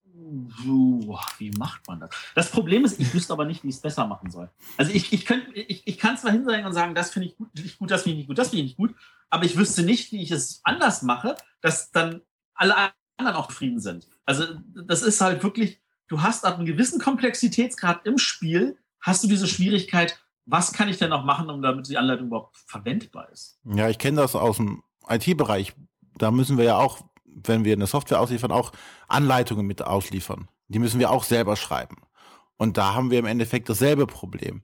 "Puh, wie macht man das? Das Problem ist, ich wüsste aber nicht, wie ich es besser machen soll. Also ich, ich, könnt, ich, ich kann zwar hinsetzen und sagen, das finde ich gut, nicht gut, das finde ich nicht gut, das finde ich nicht gut, aber ich wüsste nicht, wie ich es anders mache, dass dann alle anderen auch zufrieden sind. Also das ist halt wirklich, du hast ab einem gewissen Komplexitätsgrad im Spiel, hast du diese Schwierigkeit, was kann ich denn noch machen, um damit die Anleitung überhaupt verwendbar ist? Ja, ich kenne das aus dem IT-Bereich. Da müssen wir ja auch, wenn wir eine Software ausliefern, auch Anleitungen mit ausliefern. Die müssen wir auch selber schreiben. Und da haben wir im Endeffekt dasselbe Problem.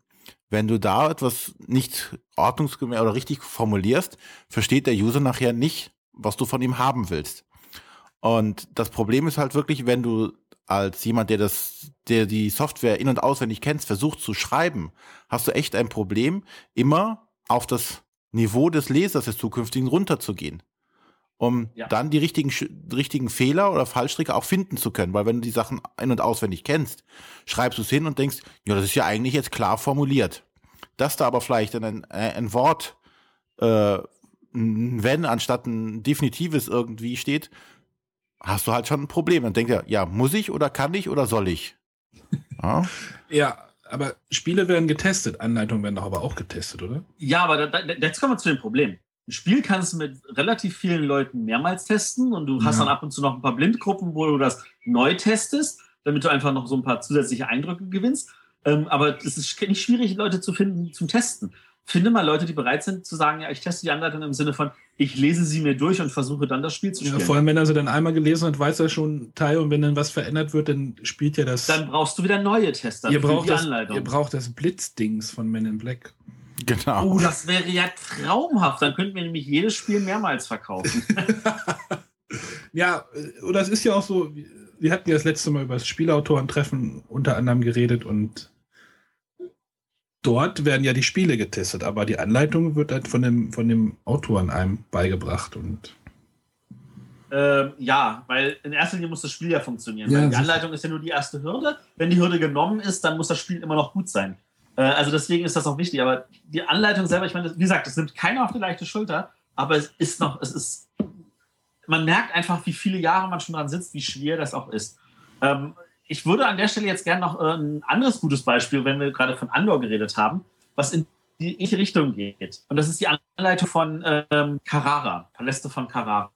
Wenn du da etwas nicht ordnungsgemäß oder richtig formulierst, versteht der User nachher nicht, was du von ihm haben willst. Und das Problem ist halt wirklich, wenn du als jemand, der das, der die Software in- und auswendig kennst, versucht zu schreiben, hast du echt ein Problem, immer auf das Niveau des Lesers des zukünftigen runterzugehen. Um Ja. dann die richtigen, richtigen Fehler oder Fallstricke auch finden zu können. Weil wenn du die Sachen in- und auswendig kennst, schreibst du es hin und denkst, ja, das ist ja eigentlich jetzt klar formuliert. Dass da aber vielleicht ein, ein Wort, äh, ein wenn anstatt ein definitives irgendwie steht, hast du halt schon ein Problem. Dann denkt er, ja, muss ich oder kann ich oder soll ich? Ja. Ja, aber Spiele werden getestet, Anleitungen werden doch aber auch getestet, oder? Ja, aber da, da, jetzt kommen wir zu dem Problem. Ein Spiel kannst du mit relativ vielen Leuten mehrmals testen und du hast Ja. dann ab und zu noch ein paar Blindgruppen, wo du das neu testest, damit du einfach noch so ein paar zusätzliche Eindrücke gewinnst. Ähm, aber es ist nicht schwierig, Leute zu finden zum Testen. Finde mal Leute, die bereit sind zu sagen, ja, ich teste die Anleitung im Sinne von, ich lese sie mir durch und versuche dann das Spiel zu Ja, spielen. vor allem, wenn er sie dann einmal gelesen hat, weiß er schon Teil und wenn dann was verändert wird, dann spielt ja das. dann brauchst du wieder neue Tester ihr, für braucht die das Anleitung. ihr braucht das Blitzdings von Men in Black. Genau. Oh, das wäre ja traumhaft. Dann könnten wir nämlich jedes Spiel mehrmals verkaufen. Ja, äh, oder es ist ja auch so, wir hatten ja das letzte Mal über das Spielautorentreffen unter anderem geredet und dort werden ja die Spiele getestet, aber die Anleitung wird halt von dem, von dem Autoren einem beigebracht und Ähm, ja, weil in erster Linie muss das Spiel ja funktionieren. Ja, weil die. Anleitung ist ja nur die erste Hürde. Wenn die Hürde genommen ist, dann muss das Spiel immer noch gut sein. Äh, also deswegen ist das auch wichtig. Aber die Anleitung selber, ich meine, wie gesagt, das nimmt keiner auf die leichte Schulter, aber es ist noch, es ist, man merkt einfach, wie viele Jahre man schon dran sitzt, wie schwer das auch ist. Ähm, ich würde an der Stelle jetzt gerne noch äh, ein anderes gutes Beispiel, wenn wir gerade von Andor geredet haben, was in die ähnliche Richtung geht. Und das ist die Anleitung von ähm, Carrara, Paläste von Carrara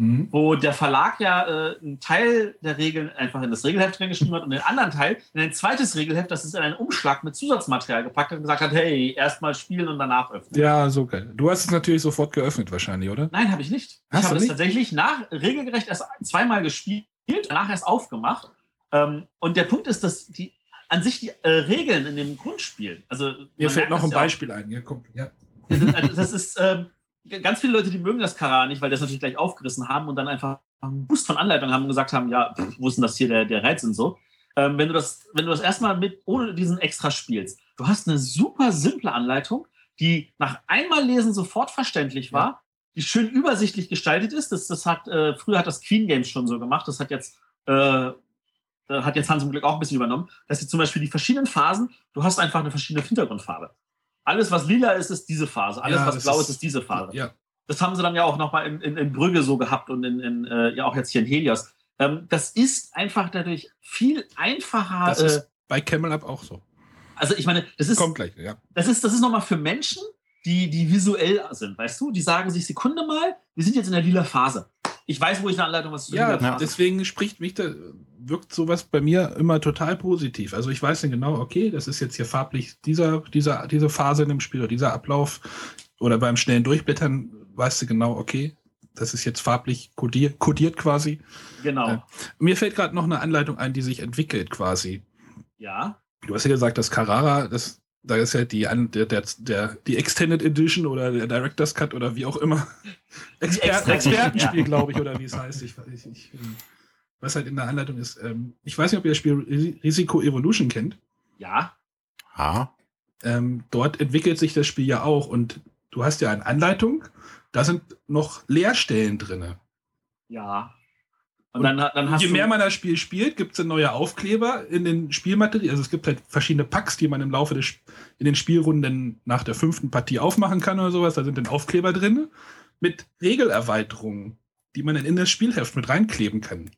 Mhm. wo der Verlag ja äh, einen Teil der Regeln einfach in das Regelheft reingeschrieben hat und den anderen Teil in ein zweites Regelheft, das ist in einen Umschlag mit Zusatzmaterial gepackt hat und gesagt hat, hey, erstmal spielen und danach öffnen. Ja, so geil. Du hast es natürlich sofort geöffnet wahrscheinlich, oder? Nein, habe ich nicht. Hast ich habe es tatsächlich nach regelgerecht erst zweimal gespielt, danach erst aufgemacht. Ähm, und der Punkt ist, dass die an sich die äh, Regeln in dem Grundspiel, also Mir fällt noch das ein ja auch, Beispiel ein. Ja, komm. Ja. Das ist, also das ist ähm, ganz viele Leute, die mögen das Kara nicht, weil die das natürlich gleich aufgerissen haben und dann einfach einen Boost von Anleitung haben und gesagt haben, ja, pff, wo ist denn das hier der, der Reiz und so. Ähm, wenn du das, wenn du das erstmal mit ohne diesen Extra spielst, du hast eine super simple Anleitung, die nach einmal lesen sofort verständlich war, die schön übersichtlich gestaltet ist. Das, das hat äh, früher hat das Queen Games schon so gemacht. Das hat jetzt äh, da hat jetzt Hans zum Glück auch ein bisschen übernommen, dass sie zum Beispiel die verschiedenen Phasen, du hast einfach eine verschiedene Hintergrundfarbe. Alles, was lila ist, ist diese Phase. Alles, Ja, was blau ist- ist, diese Phase. Ja. Das haben sie dann ja auch nochmal in, in, in Brügge so gehabt und in, in äh, ja auch jetzt hier in Helios. Ähm, das ist einfach dadurch viel einfacher. Das Äh, ist bei Camel Up auch so. also ich meine, das ist, Kommt gleich, ja. das ist, das ist nochmal für Menschen, die, die visuell sind, weißt du? Die sagen sich, Sekunde mal, wir sind jetzt in der lila Phase. Ich weiß, wo ich eine Anleitung was zu Ja, lila Phase deswegen spricht mich da, wirkt sowas bei mir immer total positiv. Also ich weiß dann genau, okay, das ist jetzt hier farblich dieser, dieser, diese Phase in dem Spiel oder dieser Ablauf. Oder beim schnellen Durchblättern weißt du genau, okay, das ist jetzt farblich kodiert, kodiert quasi. Genau. Äh, Mir fällt gerade noch eine Anleitung ein, die sich entwickelt quasi. Ja. Du hast ja gesagt, dass Carrara, das, da ist ja die, An- der, der, der, die Extended Edition oder der Director's Cut oder wie auch immer. Exper Expertenspiel, ja. glaube ich, oder wie es heißt. Ich, ich, ich, ähm, was halt in der Anleitung ist. Ähm, ich weiß nicht, ob ihr das Spiel Ris- Risiko Evolution kennt. Ja. Ha? Ähm, dort entwickelt sich das Spiel ja auch und du hast ja eine Anleitung, da sind noch Leerstellen drinne. Ja. Und, dann, dann Je mehr man das Spiel spielt, gibt es neue Aufkleber in den Spielmaterialien. Also es gibt halt verschiedene Packs, die man im Laufe des in den Spielrunden nach der fünften Partie aufmachen kann oder sowas. Da sind dann Aufkleber drin mit Regelerweiterungen, die man dann in das Spielheft mit reinkleben kann.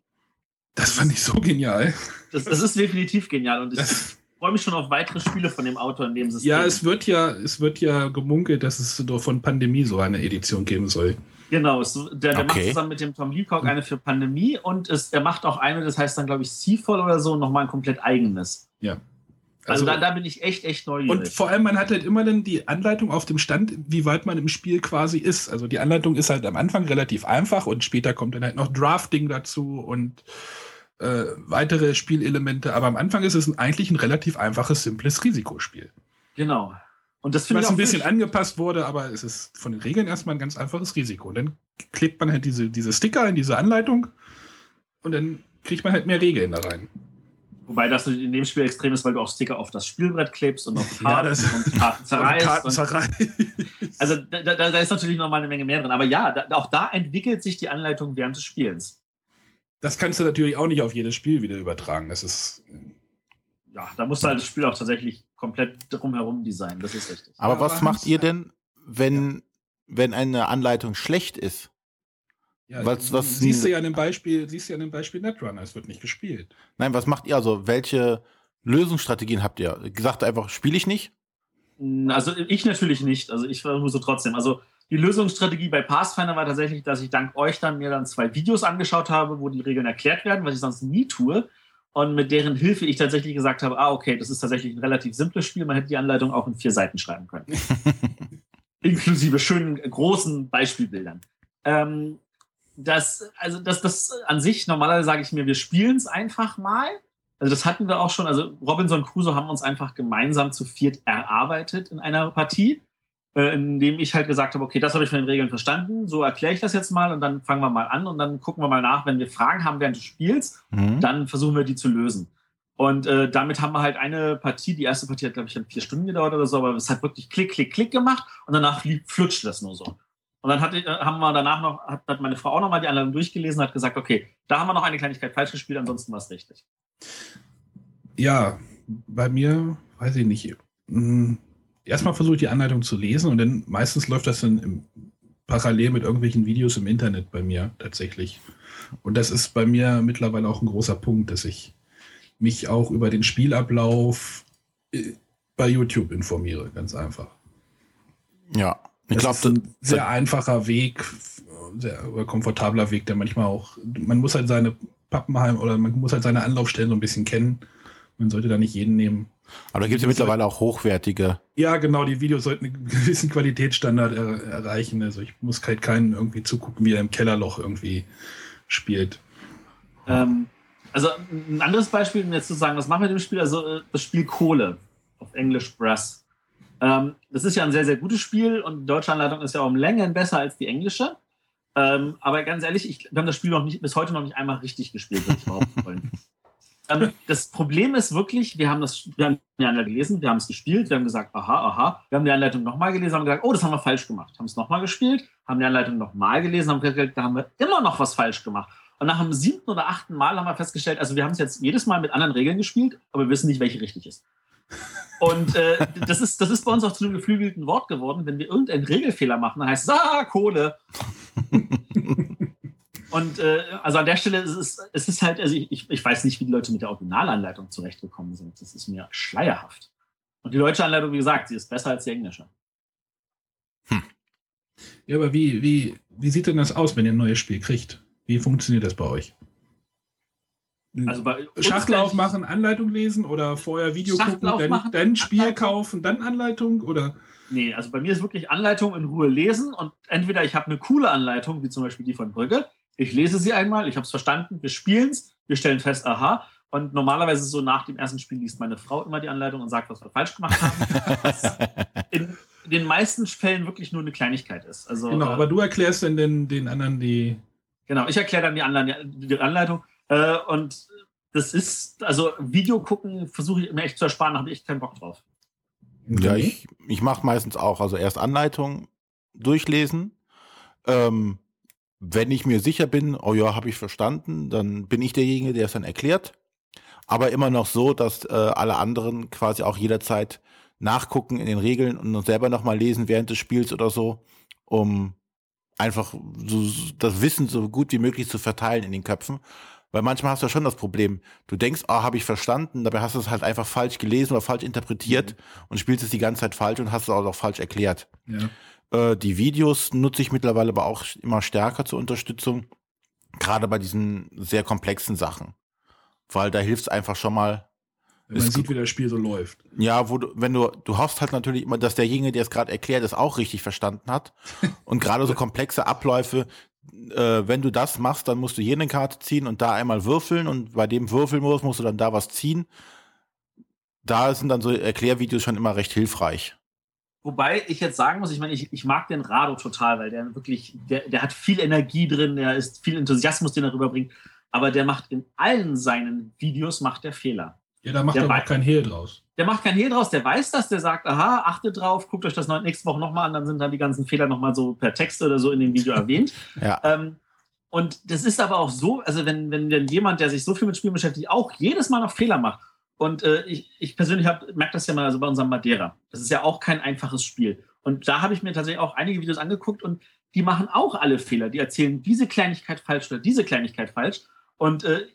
Das fand ich so genial. das, das ist definitiv genial und ich Das, freue mich schon auf weitere Spiele von dem Autor in dem System. ja, es wird ja, es wird ja gemunkelt, dass es von Pandemie so eine Edition geben soll. Genau, es, der, der macht Okay. zusammen mit dem Tom Leacock eine für Pandemie und es, er macht auch eine, das heißt dann, glaube ich, Seafall oder so, nochmal ein komplett eigenes. Ja. Also, da, da bin ich echt, echt neugierig. Und vor allem, man hat halt immer dann die Anleitung auf dem Stand, wie weit man im Spiel quasi ist. Also die Anleitung ist halt am Anfang relativ einfach und später kommt dann halt noch Drafting dazu und äh, weitere Spielelemente. Aber am Anfang ist es ein, eigentlich ein relativ einfaches, simples Risikospiel. genau. Und das finde Was ich auch ein bisschen wirklich- angepasst wurde, aber es ist von den Regeln erstmal ein ganz einfaches Risiko. Und dann klebt man halt diese, diese Sticker in diese Anleitung und dann kriegt man halt mehr Regeln da rein. Wobei das in dem Spiel extrem ist, weil du auch Sticker auf das Spielbrett klebst und auf Ja, Karten das- und Karten zerreißt. Karten und, zerreißt. also da, da, da ist natürlich noch mal eine Menge mehr drin. Aber ja, da, auch da entwickelt sich die Anleitung während des Spielens. Das kannst du natürlich auch nicht auf jedes Spiel wieder übertragen. Das ist Ja, da musst du halt das Spiel auch tatsächlich komplett drumherum designen. Das ist richtig. Aber Ja, was aber macht ihr denn, wenn, wenn eine Anleitung schlecht ist? Ja, Was- was- siehst du ja an dem Beispiel, siehst du ja an dem Beispiel Netrunner, es wird nicht gespielt. Nein, was macht ihr? Also, welche Lösungsstrategien habt ihr? Gesagt einfach, spiele ich nicht? Also ich natürlich nicht. Also ich versuche so trotzdem. Also die Lösungsstrategie bei Pathfinder war tatsächlich, dass ich dank euch dann mir dann zwei Videos angeschaut habe, wo die Regeln erklärt werden, was ich sonst nie tue. Und mit deren Hilfe ich tatsächlich gesagt habe, ah, okay, das ist tatsächlich ein relativ simples Spiel. Man hätte die Anleitung auch in vier Seiten schreiben können. Inklusive schönen großen Beispielbildern. Ähm, das, also das, das an sich, normalerweise sage ich mir, wir spielen es einfach mal. Also das hatten wir auch schon. Also Robinson Crusoe haben uns einfach gemeinsam zu viert erarbeitet in einer Partie, äh, indem ich halt gesagt habe, okay, das habe ich von den Regeln verstanden, so erkläre ich das jetzt mal und dann fangen wir mal an und dann gucken wir mal nach, wenn wir Fragen haben während des Spiels, Hm? dann versuchen wir die zu lösen. Und äh, damit haben wir halt eine Partie, die erste Partie hat, glaube ich, dann vier Stunden gedauert oder so, aber es hat wirklich klick, klick, klick gemacht und danach flutscht das nur so. Und dann hat, haben wir danach noch, hat, hat meine Frau auch nochmal die Anleitung durchgelesen und hat gesagt, okay, da haben wir noch eine Kleinigkeit falsch gespielt, ansonsten war es richtig. Ja, bei mir, weiß ich nicht. Erstmal versuche ich die Anleitung zu lesen und dann meistens läuft das dann im, parallel mit irgendwelchen Videos im Internet bei mir tatsächlich. Und das ist bei mir mittlerweile auch ein großer Punkt, dass ich mich auch über den Spielablauf äh, bei YouTube informiere, ganz einfach. Ja, ich glaube, das ist ein sehr einfacher Weg, sehr komfortabler Weg, der manchmal auch, man muss halt seine Pappenheim oder man muss halt seine Anlaufstellen so ein bisschen kennen. Man sollte da nicht jeden nehmen. Aber da gibt es ja mittlerweile auch hochwertige. Ja, genau, die Videos sollten einen gewissen Qualitätsstandard er erreichen. Also ich muss halt keinen irgendwie zugucken, wie er im Kellerloch irgendwie spielt. Ähm, also ein anderes Beispiel, um jetzt zu sagen, was machen wir mit dem Spiel? Also äh, das Spiel Kohle, auf Englisch Brass. Ähm, das ist ja ein sehr, sehr gutes Spiel und die deutsche Anleitung ist ja um Längen besser als die englische. Ähm, aber ganz ehrlich, ich, wir haben das Spiel noch nicht, bis heute noch nicht einmal richtig gespielt, würde ich behaupten wollen. ähm, das Problem ist wirklich, wir haben das, wir haben die Anleitung gelesen, wir haben es gespielt, wir haben gesagt, aha, aha. Wir haben die Anleitung nochmal gelesen, haben gesagt, oh, das haben wir falsch gemacht. Haben es nochmal gespielt, haben die Anleitung nochmal gelesen, haben gesagt, da haben wir immer noch was falsch gemacht. Und nach dem siebten oder achten Mal haben wir festgestellt, also wir haben es jetzt jedes Mal mit anderen Regeln gespielt, aber wir wissen nicht, welche richtig ist. Und äh, das, ist, das ist bei uns auch zu einem geflügelten Wort geworden. Wenn wir irgendeinen Regelfehler machen, dann heißt es, ah, Kohle. Und äh, also an der Stelle ist es, es ist halt, also ich, ich weiß nicht, wie die Leute mit der Originalanleitung zurechtgekommen sind. Das ist mir schleierhaft. Und die deutsche Anleitung, wie gesagt, sie ist besser als die englische. Hm. Ja, aber wie, wie, wie sieht denn das aus, wenn ihr ein neues Spiel kriegt? Wie funktioniert das bei euch? Also bei Schachtel aufmachen, Anleitung lesen oder vorher Video Schachtel gucken, dann, dann Spiel Anleitung. kaufen, dann Anleitung oder? Nee, also bei mir ist wirklich Anleitung in Ruhe lesen und entweder ich habe eine coole Anleitung, wie zum Beispiel die von Brügge, ich lese sie einmal, ich habe es verstanden, wir spielen es, wir stellen fest, aha, und normalerweise so, nach dem ersten Spiel liest meine Frau immer die Anleitung und sagt, was wir falsch gemacht haben. was in den meisten Fällen wirklich nur eine Kleinigkeit ist. Also, genau, aber du erklärst dann den, den anderen die Genau, ich erkläre dann die, Anleitung. Die Anleitung äh, und das ist, also Video gucken versuche ich mir echt zu ersparen, da habe ich echt keinen Bock drauf. Ja, ich, ich mache meistens auch, also erst Anleitung durchlesen. Ähm, wenn ich mir sicher bin, oh ja, habe ich verstanden, dann bin ich derjenige, der es dann erklärt. Aber immer noch so, dass äh, alle anderen quasi auch jederzeit nachgucken in den Regeln und selber nochmal lesen während des Spiels oder so, um einfach so, das Wissen so gut wie möglich zu verteilen in den Köpfen. Weil manchmal hast du ja schon das Problem, du denkst, ah, oh, habe ich verstanden, dabei hast du es halt einfach falsch gelesen oder falsch interpretiert mhm. und spielst es die ganze Zeit falsch und hast es auch noch falsch erklärt. Ja. Äh, die Videos nutze ich mittlerweile aber auch immer stärker zur Unterstützung, gerade bei diesen sehr komplexen Sachen. Weil da hilft es einfach schon mal, wenn man sieht, wie das Spiel so läuft. Ja, wo du, wenn du, du hoffst halt natürlich immer, dass derjenige, der es gerade erklärt, es auch richtig verstanden hat. Und gerade so komplexe Abläufe, äh, wenn du das machst, dann musst du hier eine Karte ziehen und da einmal würfeln und bei dem Würfelmodus musst du dann da was ziehen. Da sind dann so Erklärvideos schon immer recht hilfreich. Wobei ich jetzt sagen muss, ich meine, ich, ich mag den Rado total, weil der wirklich, der, der hat viel Energie drin, der ist viel Enthusiasmus, den er rüberbringt, aber der macht in allen seinen Videos macht der Fehler. Ja, da macht der er auch kein Hehl draus. Der macht kein Hehl draus, der weiß das, der sagt, aha, achtet drauf, guckt euch das nächste Woche nochmal an, dann sind dann die ganzen Fehler nochmal so per Text oder so in dem Video erwähnt. ja. Ähm, und das ist aber auch so, also wenn, wenn, wenn jemand, der sich so viel mit Spielen beschäftigt, auch jedes Mal noch Fehler macht. Und äh, ich, ich persönlich merke das ja mal also bei unserem Madeira. Das ist ja auch kein einfaches Spiel. Und da habe ich mir tatsächlich auch einige Videos angeguckt und die machen auch alle Fehler. Die erzählen diese Kleinigkeit falsch oder diese Kleinigkeit falsch. Und äh,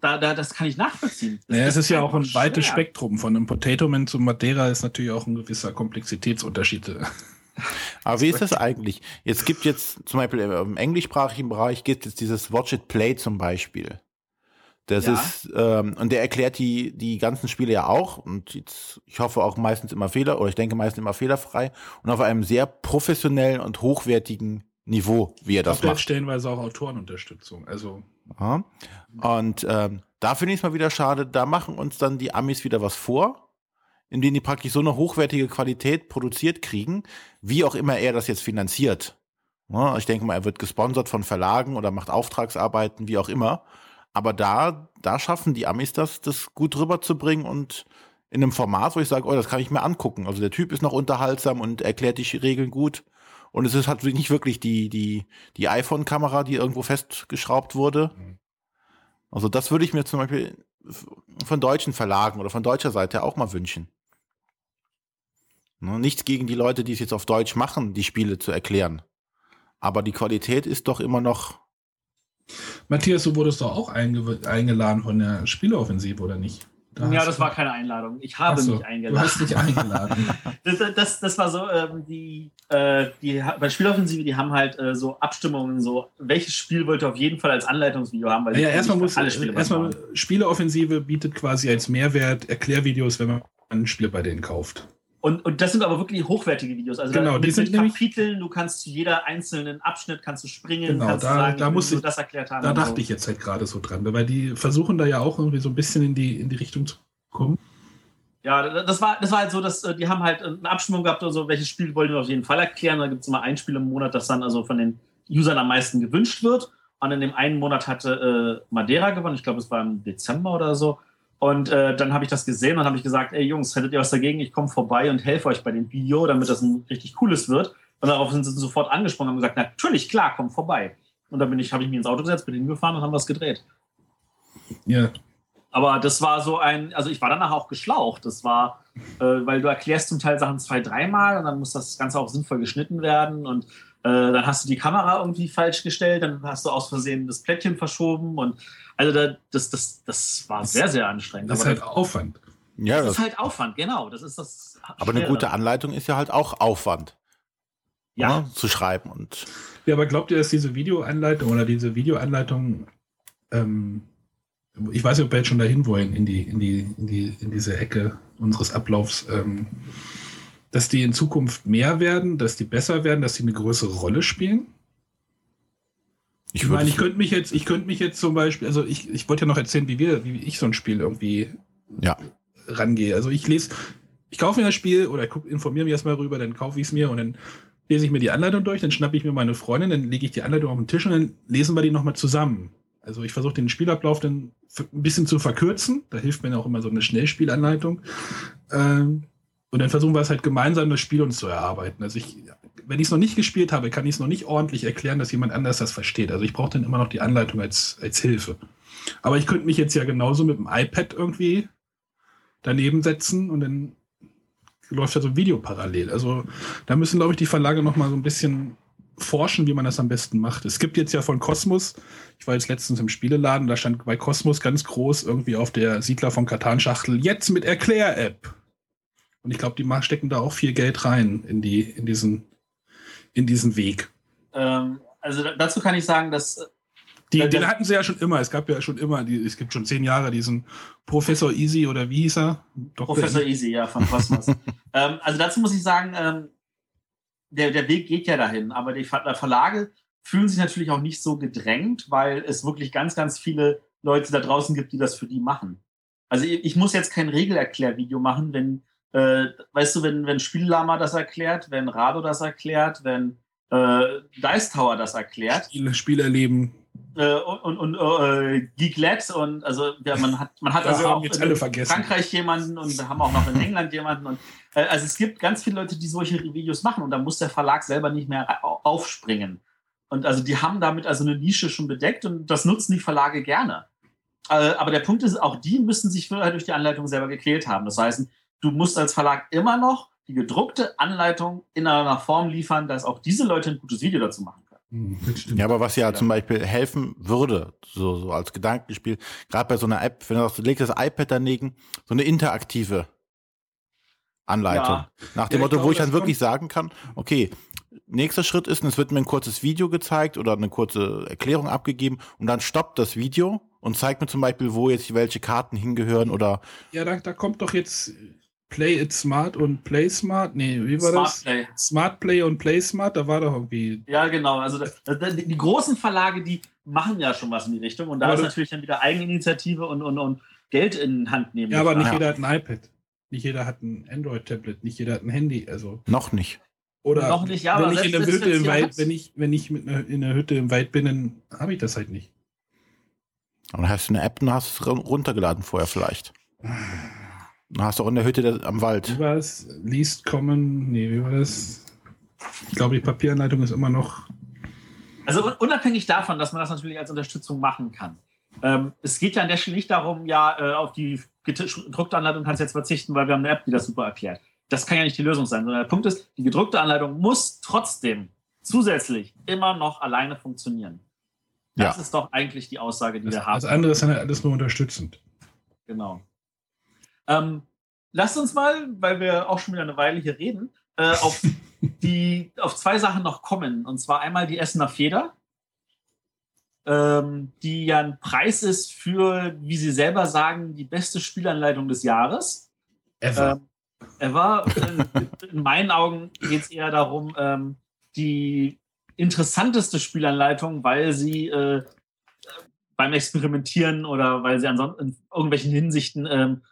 da, da, das kann ich nachvollziehen. Das, ja, es ist ja auch ein schwer. weites Spektrum. Von einem Potato Man zu Madeira ist natürlich auch ein gewisser Komplexitätsunterschied. Aber wie ist das eigentlich? Jetzt gibt jetzt zum Beispiel im englischsprachigen Bereich gibt es dieses Watch It Play zum Beispiel. Das ja. ist, ähm, und der erklärt die, die ganzen Spiele ja auch und jetzt, ich hoffe auch meistens immer Fehler, oder ich denke meistens immer fehlerfrei und auf einem sehr professionellen und hochwertigen Niveau, wie er das macht. stellenweise auch Autorenunterstützung. Also. Ja. Und ähm, da finde ich es mal wieder schade, da machen uns dann die Amis wieder was vor, indem die praktisch so eine hochwertige Qualität produziert kriegen, wie auch immer er das jetzt finanziert. Ja, ich denke mal, er wird gesponsert von Verlagen oder macht Auftragsarbeiten, wie auch immer. Aber da, da schaffen die Amis das, das gut rüberzubringen und in einem Format, wo ich sage, oh, das kann ich mir angucken. Also der Typ ist noch unterhaltsam und erklärt die Regeln gut Und es ist halt nicht wirklich die, die, die iPhone-Kamera, die irgendwo festgeschraubt wurde. Mhm. Also das würde ich mir zum Beispiel von deutschen Verlagen oder von deutscher Seite auch mal wünschen. Ne, Nichts gegen die Leute, die es jetzt auf Deutsch machen, die Spiele zu erklären. Aber die Qualität ist doch immer noch. Matthias, du wurdest doch auch einge eingeladen von der Spieleoffensive, oder nicht? Da ja, das du- war keine Einladung. Ich habe so, mich Du eingeladen. hast dich eingeladen. Das, das, das war so, ähm, die, äh, die, bei Spieloffensive, die haben halt äh, so Abstimmungen, so, welches Spiel wollt ihr auf jeden Fall als Anleitungsvideo haben? Weil ja, die erstmal muss alle Spiele erstmal. Spieleoffensive bietet quasi als Mehrwert Erklärvideos, wenn man ein Spiel bei denen kauft. Und, und das sind aber wirklich hochwertige Videos. Also Genau, da, die mit, sind mit Kapiteln, du kannst zu jeder einzelnen Abschnitt kannst du springen, Genau, kannst da- du sagen, da muss ich- das erklärt haben. Da dachte so. ich jetzt halt gerade so dran, weil die versuchen da ja auch irgendwie so ein bisschen in die, in die Richtung zu kommen. Ja, das war, das war halt so, dass äh, die haben halt eine Abstimmung gehabt oder so, welches Spiel wollen wir auf jeden Fall erklären. Da gibt es immer ein Spiel im Monat, das dann also von den Usern am meisten gewünscht wird. Und in dem einen Monat hatte äh, Madeira gewonnen. Ich glaube, es war im Dezember oder so. Und äh, dann habe ich das gesehen und habe ich gesagt, ey Jungs, hättet ihr was dagegen? Ich komme vorbei und helfe euch bei dem Video, damit das ein richtig cooles wird. Und darauf sind sie sofort angesprungen und haben gesagt, natürlich, klar, komm vorbei. Und dann bin ich, habe ich mich ins Auto gesetzt, bin hingefahren und haben was gedreht. Ja, Aber das war so ein, also ich war danach auch geschlaucht. Das war, äh, weil du erklärst zum Teil Sachen zwei, dreimal und dann muss das Ganze auch sinnvoll geschnitten werden und dann hast du die Kamera irgendwie falsch gestellt, dann hast du aus Versehen das Plättchen verschoben und also da, das, das, das war sehr, sehr anstrengend. das ist halt Aufwand. Ja, das das, ist halt Aufwand, genau. Das ist das. aber eine gute. Anleitung ist ja halt auch Aufwand. Ja, ne, Zu schreiben und. Ja, aber glaubt ihr, dass diese Videoanleitung oder diese Videoanleitung, ähm, ich weiß nicht, ob wir jetzt schon dahin wollen, in die, in die, in die, in diese Ecke unseres Ablaufs, ähm, dass die in Zukunft mehr werden, dass die besser werden, dass die eine größere Rolle spielen? Ich Ich meine, ich könnte mich jetzt, ich könnte mich jetzt zum Beispiel, also ich, ich wollte ja noch erzählen, wie wir, wie ich so ein Spiel irgendwie Ja. rangehe. Also ich lese, ich kaufe mir das Spiel oder guck, informiere mich erstmal rüber, dann kaufe ich es mir und dann lese ich mir die Anleitung durch, dann schnappe ich mir meine Freundin, dann lege ich die Anleitung auf den Tisch und dann lesen wir die nochmal zusammen. Also ich versuche den Spielablauf dann ein bisschen zu verkürzen. Da hilft mir auch immer so eine Schnellspielanleitung. Ähm, und dann versuchen wir es halt gemeinsam das Spiel uns zu erarbeiten. Also ich, wenn ich es noch nicht gespielt habe, kann ich es noch nicht ordentlich erklären, dass jemand anders das versteht. Also ich brauche dann immer noch die Anleitung als, als Hilfe. Aber ich könnte mich jetzt ja genauso mit dem iPad irgendwie daneben setzen und dann läuft ja so ein Video parallel. Also da müssen, glaube ich, die Verlage noch mal so ein bisschen forschen, wie man das am besten macht. Es gibt jetzt ja von Cosmos, ich war jetzt letztens im Spieleladen, da stand bei Cosmos ganz groß irgendwie auf der Siedler von Katan-Schachtel, jetzt mit Erklär-App. Und ich glaube, die stecken da auch viel Geld rein in, die, in, diesen, in diesen Weg. ähm, also da- dazu kann ich sagen, dass äh, Die, den hatten sie ja schon immer. Es gab ja schon immer, die, es gibt schon zehn Jahre diesen Professor Easy oder wie hieß er? Dr. Professor Easy, ja, von Cosmos. ähm, also dazu muss ich sagen, ähm, der, der Weg geht ja dahin, aber die Ver Verlage fühlen sich natürlich auch nicht so gedrängt, weil es wirklich ganz, ganz viele Leute da draußen gibt, die das für die machen. Also ich, ich muss jetzt kein Regelerklärvideo machen, wenn, äh, weißt du, wenn, wenn Spiellama das erklärt, wenn Rado das erklärt, wenn äh, Dice Tower das erklärt, Spiele, Spielerleben. äh, und, und äh, Geeklet und also ja, man hat man hat Ja, also auch in. Frankreich jemanden und wir haben auch noch in England jemanden und äh, also es gibt ganz viele Leute, die solche Videos machen und da muss der Verlag selber nicht mehr au- aufspringen. Und also die haben damit also eine Nische schon bedeckt und das nutzen die Verlage gerne. Äh, aber der Punkt ist, auch die müssen sich vorher durch die Anleitung selber gequält haben. Das heißt, du musst als Verlag immer noch die gedruckte Anleitung in einer Form liefern, dass auch diese Leute ein gutes Video dazu machen können. Hm. Ja, aber was ja, zum Beispiel helfen würde, so, so als Gedankenspiel, gerade bei so einer App, wenn du sagst, du legst das iPad daneben, so eine interaktive Anleitung. Ja. Nach dem Ja, Motto, ich glaube, wo ich dann wirklich sagen kann, okay, nächster Schritt ist, es wird mir ein kurzes Video gezeigt oder eine kurze Erklärung abgegeben und dann stoppt das Video und zeigt mir zum Beispiel, wo jetzt welche Karten hingehören oder Ja, da, da kommt doch jetzt Play It Smart und Play Smart. Nee, wie war Smart das? Play. Smart Play und Play Smart, da war doch irgendwie. Ja, genau. Also die, die großen Verlage, die machen ja schon was in die Richtung. Und da Aber ist natürlich dann wieder Eigeninitiative und, und, und Geld in Hand nehmen. Ja, aber nicht jeder hat ein iPad. Nicht jeder hat ein Android-Tablet, nicht jeder hat ein Handy. Also. noch nicht. Oder Noch nicht, ja, wenn aber ich in der Hütte im Wald, wenn ich, wenn ich mit einer, in der Hütte im Wald bin, dann habe ich das halt nicht. Und dann hast du eine App und hast es run- runtergeladen vorher vielleicht. Hast du auch in der Hütte der, am Wald. Wie war es? Least Common, nee, wie war das? Ich glaube, die Papieranleitung ist immer noch. Also un- unabhängig davon, dass man das natürlich als Unterstützung machen kann. Ähm, es geht ja an der Stelle nicht darum, ja, äh, auf die gedruckte Anleitung kannst du jetzt verzichten, weil wir haben eine App, die das super erklärt. Das kann ja nicht die Lösung sein, sondern der Punkt ist, die gedruckte Anleitung muss trotzdem zusätzlich immer noch alleine funktionieren. Das Ja. ist doch eigentlich die Aussage, die Das, wir haben. das andere ist dann alles nur unterstützend. Genau. Ähm, lasst uns mal, weil wir auch schon wieder eine Weile hier reden, äh, auf, die, auf zwei Sachen noch kommen. Und zwar einmal die Essener Feder, ähm, die ja ein Preis ist für, wie Sie selber sagen, die beste Spielanleitung des Jahres. Ever. Ähm, ever. Äh, in meinen Augen geht es eher darum, ähm, die interessanteste Spielanleitung, weil sie äh, beim Experimentieren oder weil sie ansonsten in irgendwelchen Hinsichten ähm,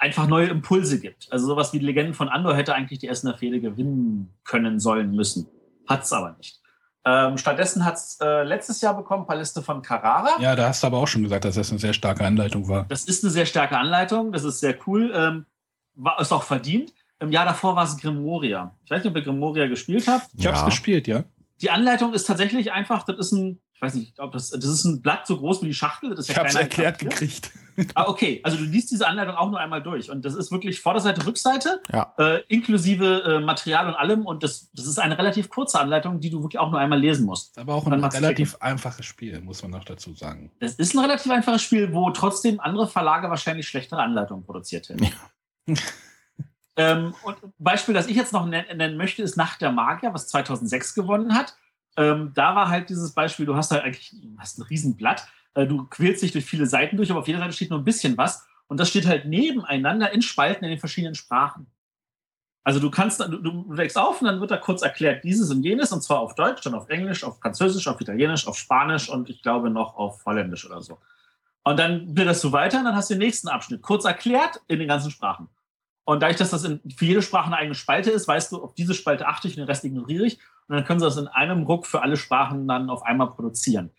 einfach neue Impulse gibt. Also sowas wie die Legenden von Andor hätte eigentlich die Essener Fehde gewinnen können, sollen, müssen. Hat es aber nicht. Ähm, stattdessen hat es äh, letztes Jahr bekommen, Paliste von Carrara. ja, da hast du aber auch schon gesagt, dass das eine sehr starke Anleitung war. Das ist eine sehr starke Anleitung, das ist sehr cool, ähm, war, ist auch verdient. Im Jahr davor war es Grimoria. Ich weiß nicht, ob ihr Grimoria gespielt habt. Ich habe es Ja. gespielt, ja. Die Anleitung ist tatsächlich einfach, das ist ein, ich weiß nicht, ob das, das ist ein Blatt so groß wie die Schachtel. Das ist ja Ich habe es erklärt Papier. gekriegt. Ah, okay, also du liest diese Anleitung auch nur einmal durch und das ist wirklich Vorderseite, Rückseite, Ja. äh, inklusive äh, Material und allem und das, das ist eine relativ kurze Anleitung, die du wirklich auch nur einmal lesen musst. Aber auch ein relativ einfaches Spiel, muss man noch dazu sagen. Das ist ein relativ einfaches Spiel, wo trotzdem andere Verlage wahrscheinlich schlechtere Anleitungen produziert hätten. ähm, und ein Beispiel, das ich jetzt noch nen- nennen möchte, ist Nacht der Magier, was 2006 gewonnen hat. Ähm, da war halt dieses Beispiel, du hast halt eigentlich hast ein Riesenblatt, äh, du quälst dich durch viele Seiten durch, aber auf jeder Seite steht nur ein bisschen was und das steht halt nebeneinander in Spalten in den verschiedenen Sprachen. Also du kannst, du, du deckst auf und dann wird da kurz erklärt dieses und jenes und zwar auf Deutsch, dann auf Englisch, auf Französisch, auf Italienisch, auf Spanisch und ich glaube noch auf Holländisch oder so. Und dann blätterst du weiter und dann hast du den nächsten Abschnitt kurz erklärt in den ganzen Sprachen. Und dadurch, dass das in, für jede Sprache eine eigene Spalte ist, weißt du, auf diese Spalte achte ich und den Rest ignoriere ich. Und dann können sie das in einem Ruck für alle Sprachen dann auf einmal produzieren.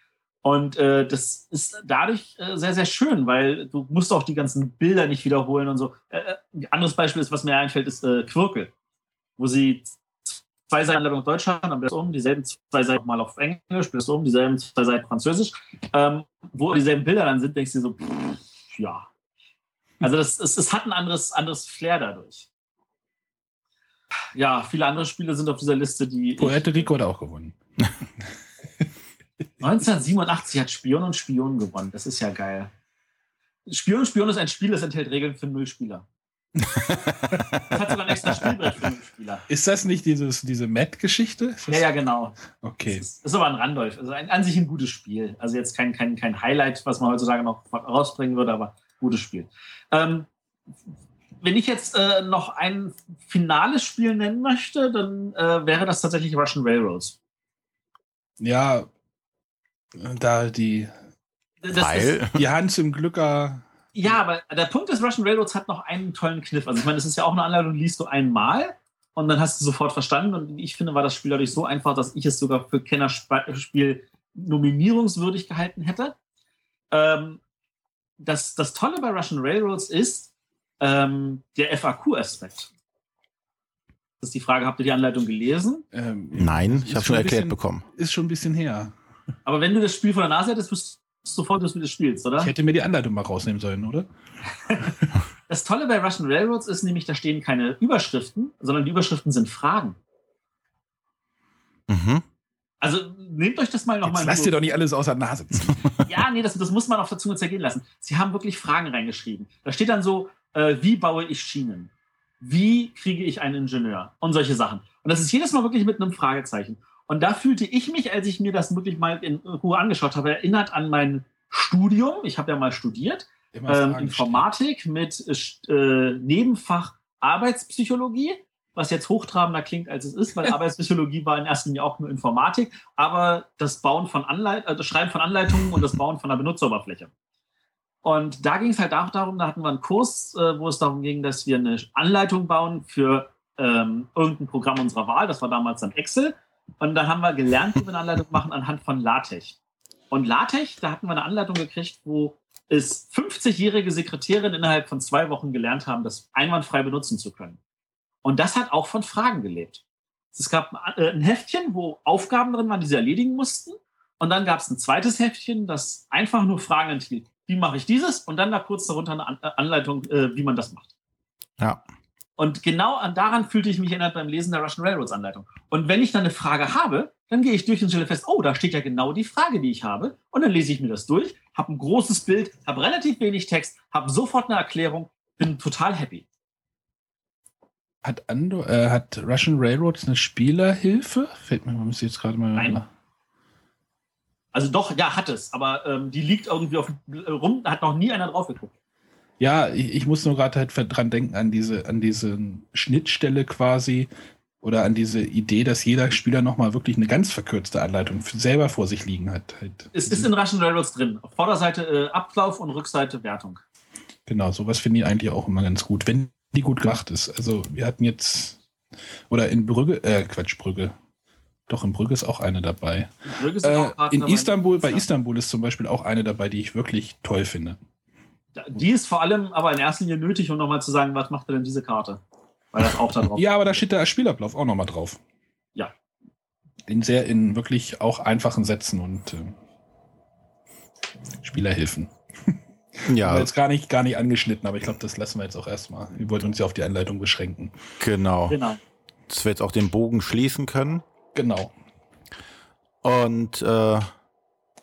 Und äh, das ist dadurch äh, sehr, sehr schön, weil du musst auch die ganzen Bilder nicht wiederholen und so. Äh, äh, ein anderes Beispiel ist, was mir einfällt, ist äh, Quirkel, wo sie zwei Seiten auf Deutsch haben, dann das um, dieselben zwei Seiten mal auf Englisch, das um, dieselben zwei Seiten Französisch. Ähm, wo dieselben Bilder dann sind, denkst du so, pff, ja. Also das, es, es hat ein anderes, anderes Flair dadurch. Ja, viele andere Spiele sind auf dieser Liste, die. Puerto Rico hat auch gewonnen. 1987 hat Spion und Spion gewonnen. Das ist ja geil. Spion und Spion ist ein Spiel, das enthält Regeln für null Spieler. Das hat sogar ein extra Spielbrett für null Spieler. Ist das nicht dieses, diese das- Ja, ja, genau. Okay. Das ist, ist aber ein Randolph. Also ein, an sich ein gutes Spiel. Also jetzt kein, kein, kein Highlight, was man heutzutage noch rausbringen würde, aber gutes Spiel. Ähm, wenn ich jetzt äh, noch ein finales Spiel nennen möchte, dann äh, wäre das tatsächlich Russian Railroads. Ja, da die, Weil, die Hans im Glücker. Ja, aber der Punkt ist, Russian Railroads hat noch einen tollen Kniff. Also ich meine, das ist ja auch eine Anleitung, die liest du einmal und dann hast du sofort verstanden. Und ich finde, war das Spiel dadurch so einfach, dass ich es sogar für Kennerspiel nominierungswürdig gehalten hätte. Ähm, das, das Tolle bei Russian Railroads ist ähm, der FAQ-Aspekt. Das ist die Frage, habt ihr die Anleitung gelesen? Ähm, nein, ich habe schon erklärt bisschen- bekommen. Ist schon ein bisschen her. Aber wenn du das Spiel vor der Nase hättest, wüsstest du sofort, dass du das spielst, oder? Ich hätte mir die Anleitung mal rausnehmen sollen, oder? Das Tolle bei Russian Railroads ist nämlich, da stehen keine Überschriften, sondern die Überschriften sind Fragen. Mhm. Also nehmt euch das mal nochmal. lasst ihr doch nicht alles aus der Nase ziehen. Ja, nee, das, das muss man auf der Zunge zergehen lassen. Sie haben wirklich Fragen reingeschrieben. Da steht dann so, äh, wie baue ich Schienen? Wie kriege ich einen Ingenieur? Und solche Sachen. Und das ist jedes Mal wirklich mit einem Fragezeichen. Und da fühlte ich mich, als ich mir das wirklich mal in Ruhe angeschaut habe, erinnert an mein Studium. Ich habe ja mal studiert. Ähm, Informatik mit äh, Nebenfach Arbeitspsychologie, was jetzt hochtrabender klingt, als es ist, weil Arbeitspsychologie war in erster Linie auch nur Informatik, aber das Bauen von Anleit äh, das Schreiben von Anleitungen und das Bauen von der Benutzeroberfläche. Und da ging es halt auch darum, da hatten wir einen Kurs, äh, wo es darum ging, dass wir eine Anleitung bauen für ähm, irgendein Programm unserer Wahl. Das war damals dann Excel. Und dann haben wir gelernt, wie wir eine Anleitung machen anhand von LaTeX. Und LaTeX, da hatten wir eine Anleitung gekriegt, wo es 50-jährige Sekretärinnen innerhalb von zwei Wochen gelernt haben, das einwandfrei benutzen zu können. Und das hat auch von Fragen gelebt. Es gab äh, ein Heftchen, wo Aufgaben drin waren, die sie erledigen mussten. Und dann gab es ein zweites Heftchen, das einfach nur Fragen enthielt. Wie mache ich dieses? Und dann da kurz darunter eine äh, Anleitung, äh, wie man das macht. Ja. Und genau an, daran fühlte ich mich erinnert beim Lesen der Russian Railroads Anleitung. Und wenn ich dann eine Frage habe, dann gehe ich durch und stelle fest, oh, da steht ja genau die Frage, die ich habe. Und dann lese ich mir das durch, habe ein großes Bild, habe relativ wenig Text, habe sofort eine Erklärung, bin total happy. Hat, Ando, äh, hat Russian Railroads eine Spielerhilfe? Fällt mir, man muss jetzt gerade mal. Nein. Also doch, ja, hat es, aber ähm, die liegt irgendwie auf äh, rum, da hat noch nie einer drauf geguckt. Ja, ich, ich muss nur gerade halt dran denken an diese, an diese Schnittstelle quasi oder an diese Idee, dass jeder Spieler nochmal wirklich eine ganz verkürzte Anleitung selber vor sich liegen hat. Halt. Es ist in Russian Railroads drin. Auf Vorderseite äh, Ablauf und Rückseite Wertung. Genau, sowas finde ich eigentlich auch immer ganz gut, wenn die gut gemacht ist. Also wir hatten jetzt, oder in Brügge, äh, Quatsch, Brügge. Doch, in Brügge ist auch eine dabei. Auch Äh, in. Istanbul, bei. Istanbul ist zum Beispiel auch eine dabei, die ich wirklich toll finde. Die ist vor allem aber in erster Linie nötig, um nochmal zu sagen, was macht denn diese Karte? Weil das auch da drauf Ja, aber da steht der Spielablauf auch nochmal drauf. Ja. In sehr, in wirklich auch einfachen Sätzen und äh, Spielerhilfen. Haben wir Ja, jetzt gar nicht, gar nicht angeschnitten, aber ich glaube, das lassen wir jetzt auch erstmal. Wir wollten uns ja auf die Anleitung beschränken. genau. Genau. Dass wir jetzt auch den Bogen schließen können. Genau. Und äh,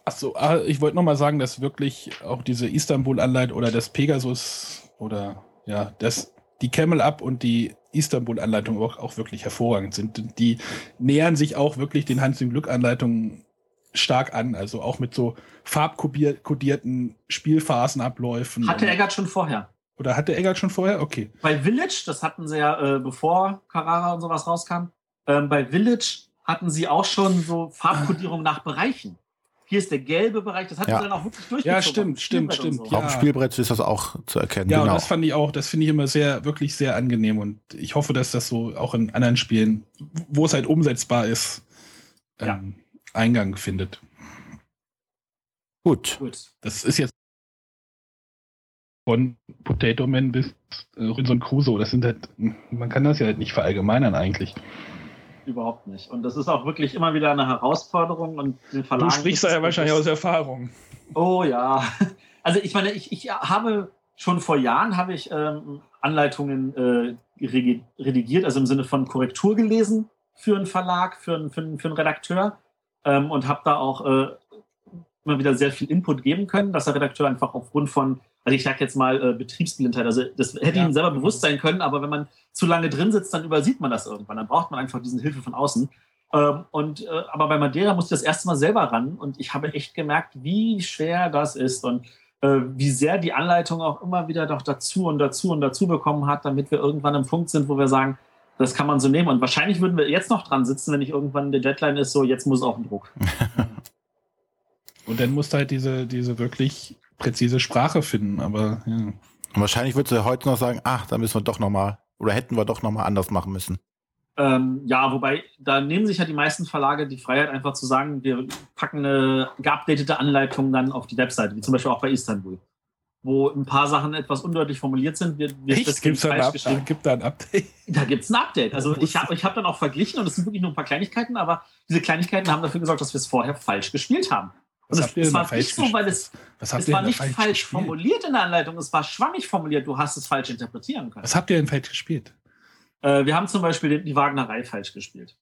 Achso, ah, ich wollte nochmal sagen, dass wirklich auch diese Istanbul-Anleitung oder das Pegasus oder ja, das, die Camel Up und die Istanbul-Anleitung auch, auch wirklich hervorragend sind. Die nähern sich auch wirklich den Hans im Glück-Anleitungen stark an, also auch mit so farbkodierten Spielphasenabläufen. Hatte Eggert schon vorher. Oder hatte Eggert schon vorher? Okay. Bei Village, das hatten sie ja, äh, bevor Carrara und sowas rauskam, ähm, bei Village hatten sie auch schon so Farbkodierung nach Bereichen. Hier ist der gelbe Bereich, das hatten Ja. sie dann auch wirklich durchgezogen. Ja, stimmt, stimmt, stimmt, So. ja. auf dem Spielbrett ist das auch zu erkennen. Ja, und genau. das fand ich auch, das finde ich immer sehr, wirklich sehr angenehm und ich hoffe, dass das so auch in anderen Spielen, wo es halt umsetzbar ist, Ja. ähm, Eingang findet. Gut. Gut. Das ist jetzt von Potato Man bis äh, Robinson Crusoe. Das sind halt, man kann das ja halt nicht verallgemeinern eigentlich. Überhaupt nicht. Und das ist auch wirklich immer wieder eine Herausforderung und den Du Verlagen. sprichst da ja wahrscheinlich aus Erfahrung. Oh ja. Also ich meine, ich, ich habe schon vor Jahren habe ich ähm, Anleitungen äh, redigiert, also im Sinne von Korrektur gelesen für einen Verlag, für einen, für einen, für einen Redakteur ähm, und habe da auch äh, immer wieder sehr viel Input geben können, dass der Redakteur einfach aufgrund von, also ich sage jetzt mal äh, Betriebsblindheit, also das hätte Ja. ihm selber bewusst sein können, aber wenn man zu lange drin sitzt, dann übersieht man das irgendwann. Dann braucht man einfach diesen Hilfe von außen. Ähm, und, äh, aber bei Madeira musste ich das erste Mal selber ran und ich habe echt gemerkt, wie schwer das ist und äh, wie sehr die Anleitung auch immer wieder doch dazu und dazu und dazu bekommen hat, damit wir irgendwann am Punkt sind, wo wir sagen, das kann man so nehmen. Und wahrscheinlich würden wir jetzt noch dran sitzen, wenn nicht irgendwann der Deadline ist, so jetzt muss auch ein Druck. Und dann musst du halt diese, diese wirklich präzise Sprache finden, aber ja. Und wahrscheinlich würdest du heute noch sagen, ach, da müssen wir doch nochmal, oder hätten wir doch nochmal anders machen müssen. Ähm, ja, wobei, da nehmen sich ja die meisten Verlage die Freiheit, einfach zu sagen, wir packen eine geupdatete Anleitung dann auf die Webseite, wie zum Beispiel auch bei Istanbul, wo ein paar Sachen etwas undeutlich formuliert sind. Wir, wir Echt? Gibt's da, ein falsch geschrieben. gibt da ein Update? Da gibt's ein Update. Also ich habe ich hab dann auch verglichen und es sind wirklich nur ein paar Kleinigkeiten, aber diese Kleinigkeiten haben dafür gesorgt, dass wir es vorher falsch gespielt haben. Was habt ihr denn war falsch nicht so, weil es, Was habt es ihr war nicht falsch gespielt? formuliert in der Anleitung, es war schwammig formuliert, du hast es falsch interpretieren können. Was habt ihr denn falsch gespielt? Äh, wir haben zum Beispiel die, die Wagnerei falsch gespielt.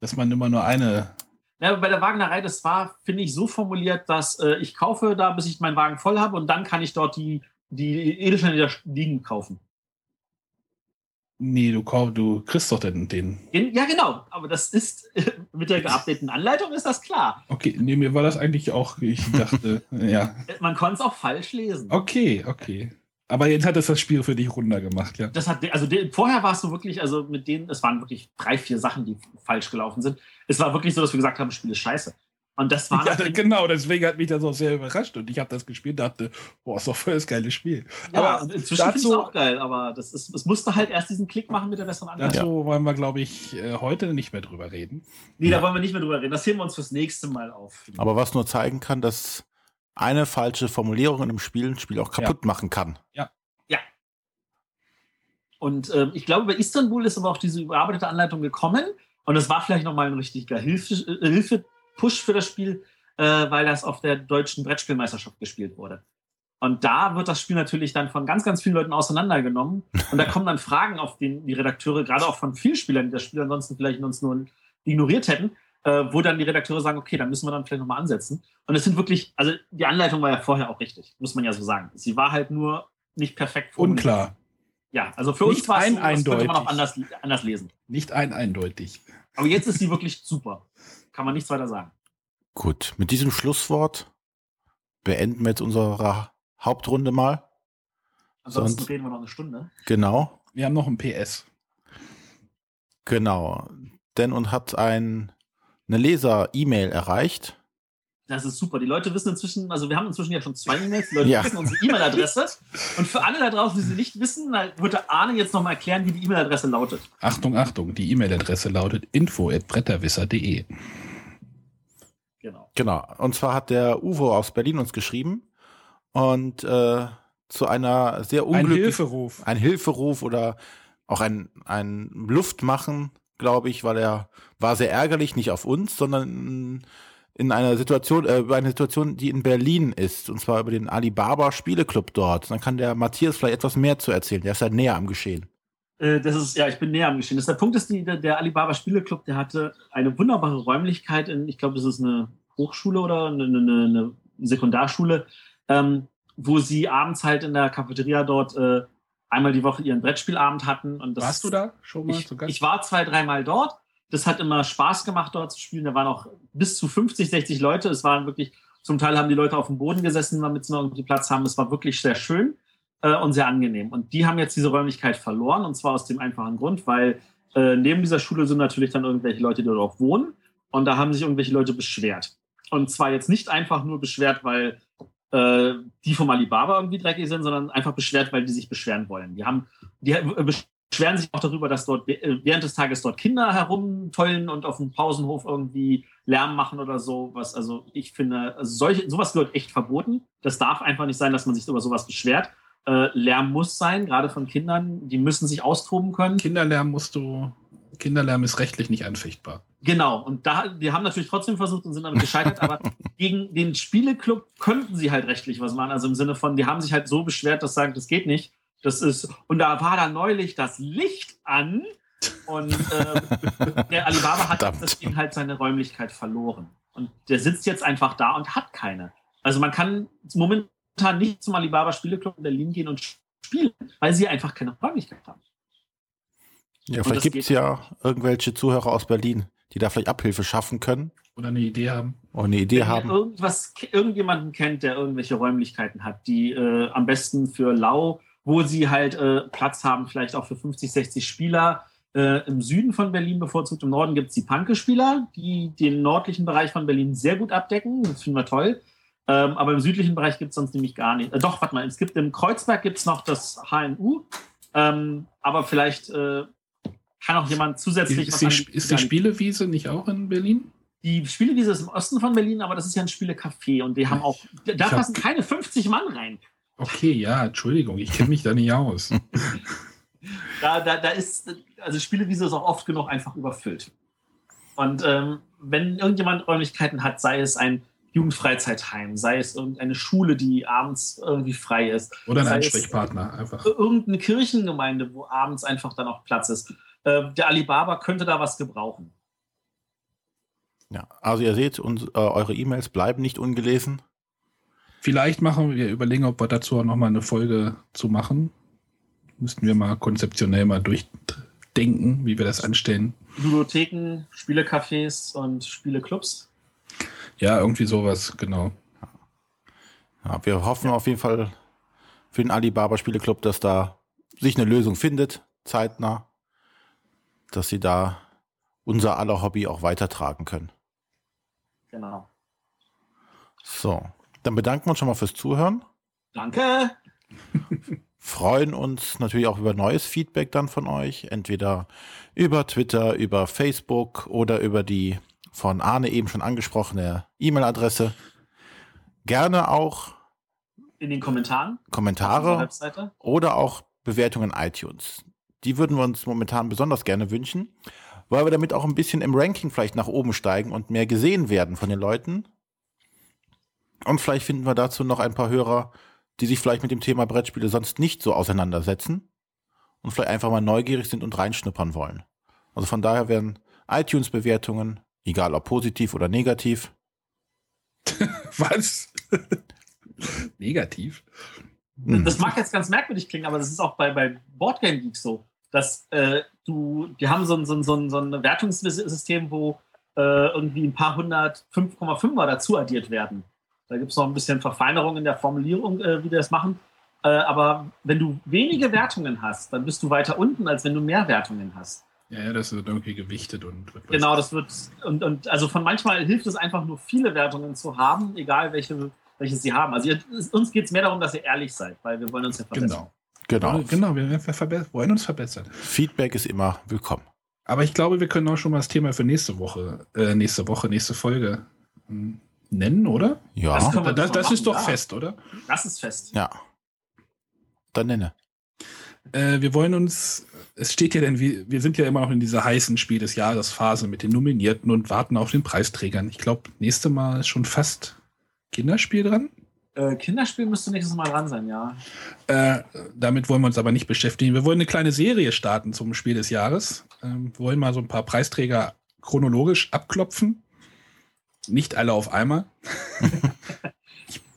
Dass man immer nur eine. Ja, bei der Wagnerei, das war, finde ich, so formuliert, dass äh, ich kaufe da, bis ich meinen Wagen voll habe und dann kann ich dort die, die Edelsteine, die da liegen, kaufen. Nee, du, du kriegst doch den, den. Ja, genau. Aber das ist, mit der geupdateten Anleitung ist das klar. Okay, nee, mir war das eigentlich auch, ich dachte, ja. Man konnte es auch falsch lesen. Okay, okay. Aber jetzt hat es das Spiel für dich runder gemacht, ja. Das hat, also de- vorher war es so wirklich, also mit denen, es waren wirklich drei, vier Sachen, die falsch gelaufen sind. Es war wirklich so, dass wir gesagt haben, das Spiel ist scheiße. Und das war Ja, genau, deswegen hat mich das auch sehr überrascht und ich habe das gespielt und dachte, boah, ist doch voll das geile Spiel. ja, aber inzwischen finde ich es auch geil, aber das ist, es musste halt erst diesen Klick machen mit der besseren Anleitung. Dazu wollen wir, glaube ich, äh, heute nicht mehr drüber reden. Nee, da wollen wir nicht mehr drüber reden. Das heben wir uns fürs nächste Mal auf. Aber was nur zeigen kann, dass eine falsche Formulierung in einem Spiel ein Spiel auch kaputt machen kann. Und äh, ich glaube, bei Istanbul ist aber auch diese überarbeitete Anleitung gekommen. Und es war vielleicht nochmal ein richtiger Hilfe, äh, Hilfe-Push für das Spiel, äh, weil das auf der deutschen Brettspielmeisterschaft gespielt wurde. Und da wird das Spiel natürlich dann von ganz, ganz vielen Leuten auseinandergenommen. Und da kommen dann Fragen, auf die die Redakteure, gerade auch von vielen Spielern, die das Spiel ansonsten vielleicht uns nur ignoriert hätten, äh, wo dann die Redakteure sagen, okay, dann müssen wir dann vielleicht nochmal ansetzen. Und es sind wirklich, also die Anleitung war ja vorher auch richtig, muss man ja so sagen. Sie war halt nur nicht perfekt formuliert. Unklar. Ja, also für nicht uns war es das könnte man auch anders, anders lesen. Nicht ein eindeutig. Aber jetzt ist sie wirklich super. Kann man nichts weiter sagen. Gut, mit diesem Schlusswort beenden wir jetzt unsere Hauptrunde mal. Ansonsten Sonst, reden wir noch eine Stunde. Genau. Wir haben noch ein PS. Genau. Denn uns hat ein, eine Leser-E-Mail erreicht. Das ist super. Die Leute wissen inzwischen, also wir haben inzwischen ja schon zwei E-Mails, die Leute ja. wissen unsere E-Mail-Adresse. Und für alle da draußen, die sie nicht wissen, würde Arne jetzt nochmal erklären, wie die E-Mail-Adresse lautet. Achtung, Achtung, die E-Mail-Adresse lautet info.bretterwisser.de. Genau. Genau. Und zwar hat der Uvo aus Berlin uns geschrieben und äh, zu einer sehr unglücklichen... Ein Hilferuf. Ein Hilferuf oder auch ein, ein Luftmachen, glaube ich, weil er war sehr ärgerlich, nicht auf uns, sondern in einer Situation, äh, über eine Situation, die in Berlin ist, und zwar über den Alibaba Spieleclub dort. Dann kann der Matthias vielleicht etwas mehr zu erzählen. Der ist halt näher am Geschehen. Äh, das ist, ja, ich bin näher am Geschehen. Das der Punkt ist, die, der Alibaba Spieleclub, der hatte eine wunderbare Räumlichkeit in, ich glaube, das ist eine Hochschule oder eine, eine, eine Sekundarschule, ähm, wo sie abends halt in der Cafeteria dort äh, einmal die Woche ihren Brettspielabend hatten. Und das, Warst du da schon mal? Ich, ich war zwei, dreimal dort. Das hat immer Spaß gemacht, dort zu spielen. Da waren auch bis zu 50, 60 Leute. Es waren wirklich, zum Teil haben die Leute auf dem Boden gesessen, damit sie noch irgendwie Platz haben. Es war wirklich sehr schön äh, und sehr angenehm. Und die haben jetzt diese Räumlichkeit verloren. Und zwar aus dem einfachen Grund, weil äh, neben dieser Schule sind natürlich dann irgendwelche Leute, die dort auch wohnen. Und da haben sich irgendwelche Leute beschwert. Und zwar jetzt nicht einfach nur beschwert, weil äh, die vom Alibaba irgendwie dreckig sind, sondern einfach beschwert, weil die sich beschweren wollen. Die haben, die beschweren sich auch darüber, dass dort äh, während des Tages dort Kinder herumtollen und auf dem Pausenhof irgendwie Lärm machen oder so. Was, also ich finde, solche, sowas gehört echt verboten. Das darf einfach nicht sein, dass man sich über sowas beschwert. Äh, Lärm muss sein, gerade von Kindern. Die müssen sich austoben können. Kinderlärm musst du, Kinderlärm ist rechtlich nicht anfechtbar. Genau, und da, wir haben natürlich trotzdem versucht und sind damit gescheitert, aber gegen den Spieleclub könnten sie halt rechtlich was machen. Also im Sinne von, die haben sich halt so beschwert, dass sagen, das geht nicht. Das ist, und da war da neulich das Licht an und äh, der Alibaba hat Verdammt. deswegen halt seine Räumlichkeit verloren. Und der sitzt jetzt einfach da und hat keine. Also man kann momentan nicht zum Alibaba Spieleclub in Berlin gehen und spielen, weil sie einfach keine Räumlichkeit haben. Ja, vielleicht gibt es ja irgendwelche Zuhörer aus Berlin, die da vielleicht Abhilfe schaffen können. Oder eine Idee haben. Oder eine Idee Wenn haben. Ihr irgendwas, irgendjemanden kennt, der irgendwelche Räumlichkeiten hat, die äh, am besten für Lau, wo sie halt äh, Platz haben, vielleicht auch für 50, 60 Spieler. Äh, Im Süden von Berlin bevorzugt, im Norden gibt es die Panke-Spieler, die den nördlichen Bereich von Berlin sehr gut abdecken. Das finden wir toll. Ähm, aber im südlichen Bereich gibt es sonst nämlich gar nicht. Äh, doch, warte mal, es gibt im Kreuzberg gibt es noch das HNU. Ähm, aber vielleicht äh, kann auch jemand zusätzlich. Ist, die, ist die Spielewiese nicht auch in Berlin? Die Spielewiese ist im Osten von Berlin, aber das ist ja ein Spielecafé und die haben auch, da ich passen keine 50 Mann rein. Okay, ja, Entschuldigung, ich kenne mich da nicht aus. da, da, da ist, also Spielewiese ist auch oft genug einfach überfüllt. Und ähm, wenn irgendjemand Räumlichkeiten hat, sei es ein Jugendfreizeitheim, sei es irgendeine Schule, die abends irgendwie frei ist. Oder ein Ansprechpartner einfach. Irgendeine Kirchengemeinde, wo abends einfach dann auch Platz ist. Äh, der Alibaba könnte da was gebrauchen. Ja, also ihr seht, uns, äh, eure E-Mails bleiben nicht ungelesen. Vielleicht machen wir überlegen, ob wir dazu auch nochmal eine Folge zu machen. Müssten wir mal konzeptionell mal durchdenken, wie wir das anstellen. Bibliotheken, Spielecafés und Spieleclubs. Ja, irgendwie sowas, genau. Ja, wir hoffen auf jeden Fall für den Alibaba Spieleclub, dass da sich eine Lösung findet, zeitnah dass sie da unser aller Hobby auch weitertragen können. Genau. So, dann bedanken wir uns schon mal fürs Zuhören. Danke. Freuen uns natürlich auch über neues Feedback dann von euch, entweder über Twitter, über Facebook oder über die von Arne eben schon angesprochene E-Mail-Adresse. Gerne auch in den Kommentaren. Kommentare oder auch Bewertungen iTunes die würden wir uns momentan besonders gerne wünschen, weil wir damit auch ein bisschen im Ranking vielleicht nach oben steigen und mehr gesehen werden von den Leuten. Und vielleicht finden wir dazu noch ein paar Hörer, die sich vielleicht mit dem Thema Brettspiele sonst nicht so auseinandersetzen und vielleicht einfach mal neugierig sind und reinschnuppern wollen. Also von daher werden iTunes-Bewertungen, egal ob positiv oder negativ. Was? negativ? Hm. Das mag jetzt ganz merkwürdig klingen, aber das ist auch bei, bei Boardgame Geek so, dass äh, du, die haben so ein, so ein, so ein, so ein Wertungssystem, wo äh, irgendwie ein paar hundert 5,5er dazu addiert werden. Da gibt es noch ein bisschen Verfeinerung in der Formulierung, äh, wie die das machen. Äh, aber wenn du wenige Wertungen hast, dann bist du weiter unten, als wenn du mehr Wertungen hast. Ja, ja, das wird irgendwie gewichtet und wird Genau, das wird und, und also von manchmal hilft es einfach nur viele Wertungen zu haben, egal welche, welche sie haben. Also ihr, uns geht es mehr darum, dass ihr ehrlich seid, weil wir wollen uns ja verbessern. Genau. Genau. Genau, wir wir verbe- wollen uns verbessern. Feedback ist immer willkommen. Aber ich glaube, wir können auch schon mal das Thema für nächste Woche, äh, nächste Woche, nächste Folge hm, nennen, oder? Ja, Das man- Das, das ist doch ja. fest, oder? Das ist fest. ja. Dann nenne. Äh, wir wollen uns, es steht ja denn, wir, sind ja immer noch in dieser heißen Spiel des Jahres Phase mit den Nominierten und warten auf den Preisträgern. Ich glaube, nächste Mal ist schon fast Kinderspiel dran. Äh, Kinderspiel müsste nächstes Mal dran sein, ja. Äh, damit wollen wir uns aber nicht beschäftigen. Wir wollen eine kleine Serie starten zum Spiel des Jahres. Ähm, wir wollen mal so ein paar Preisträger chronologisch abklopfen. Nicht alle auf einmal.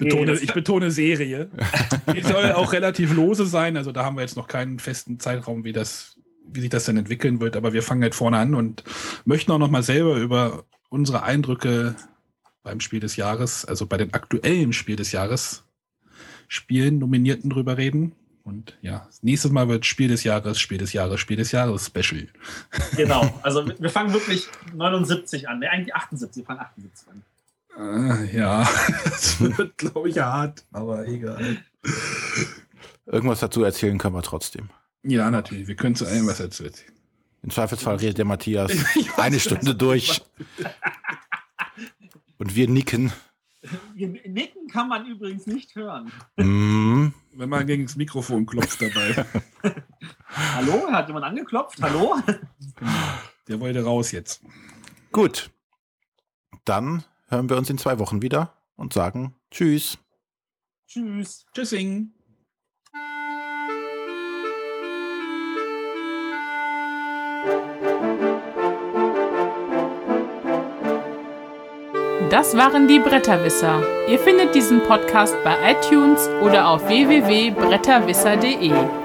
ich, betone, ich betone Serie. Die soll auch relativ lose sein. Also da haben wir jetzt noch keinen festen Zeitraum, wie, das, wie sich das dann entwickeln wird. Aber wir fangen halt vorne an und möchten auch noch mal selber über unsere Eindrücke beim Spiel des Jahres, also bei den aktuellen Spiel des Jahres Spielen, Nominierten drüber reden. Und ja, nächstes Mal wird Spiel des Jahres, Spiel des Jahres, Spiel des Jahres Special. Genau. Also wir wir fangen wirklich 79 an. Ne, eigentlich 78. Wir fangen 78 an. Äh, ja, das wird, glaube ich, hart, aber egal. Irgendwas dazu erzählen können wir trotzdem. Ja, natürlich. Wir können zu allem was dazu erzählen. Im Zweifelsfall redet der Matthias weiß, eine Stunde du durch und wir nicken. Nicken kann man übrigens nicht hören. Mm, Wenn man gegen das Mikrofon klopft dabei. Hallo? Hat jemand angeklopft? Hallo? Der wollte raus jetzt. gut. Dann hören wir uns in zwei Wochen wieder und sagen Tschüss. Tschüss. Tschüssing. Das waren die Bretterwisser. Ihr findet diesen Podcast bei iTunes oder auf www.bretterwisser.de.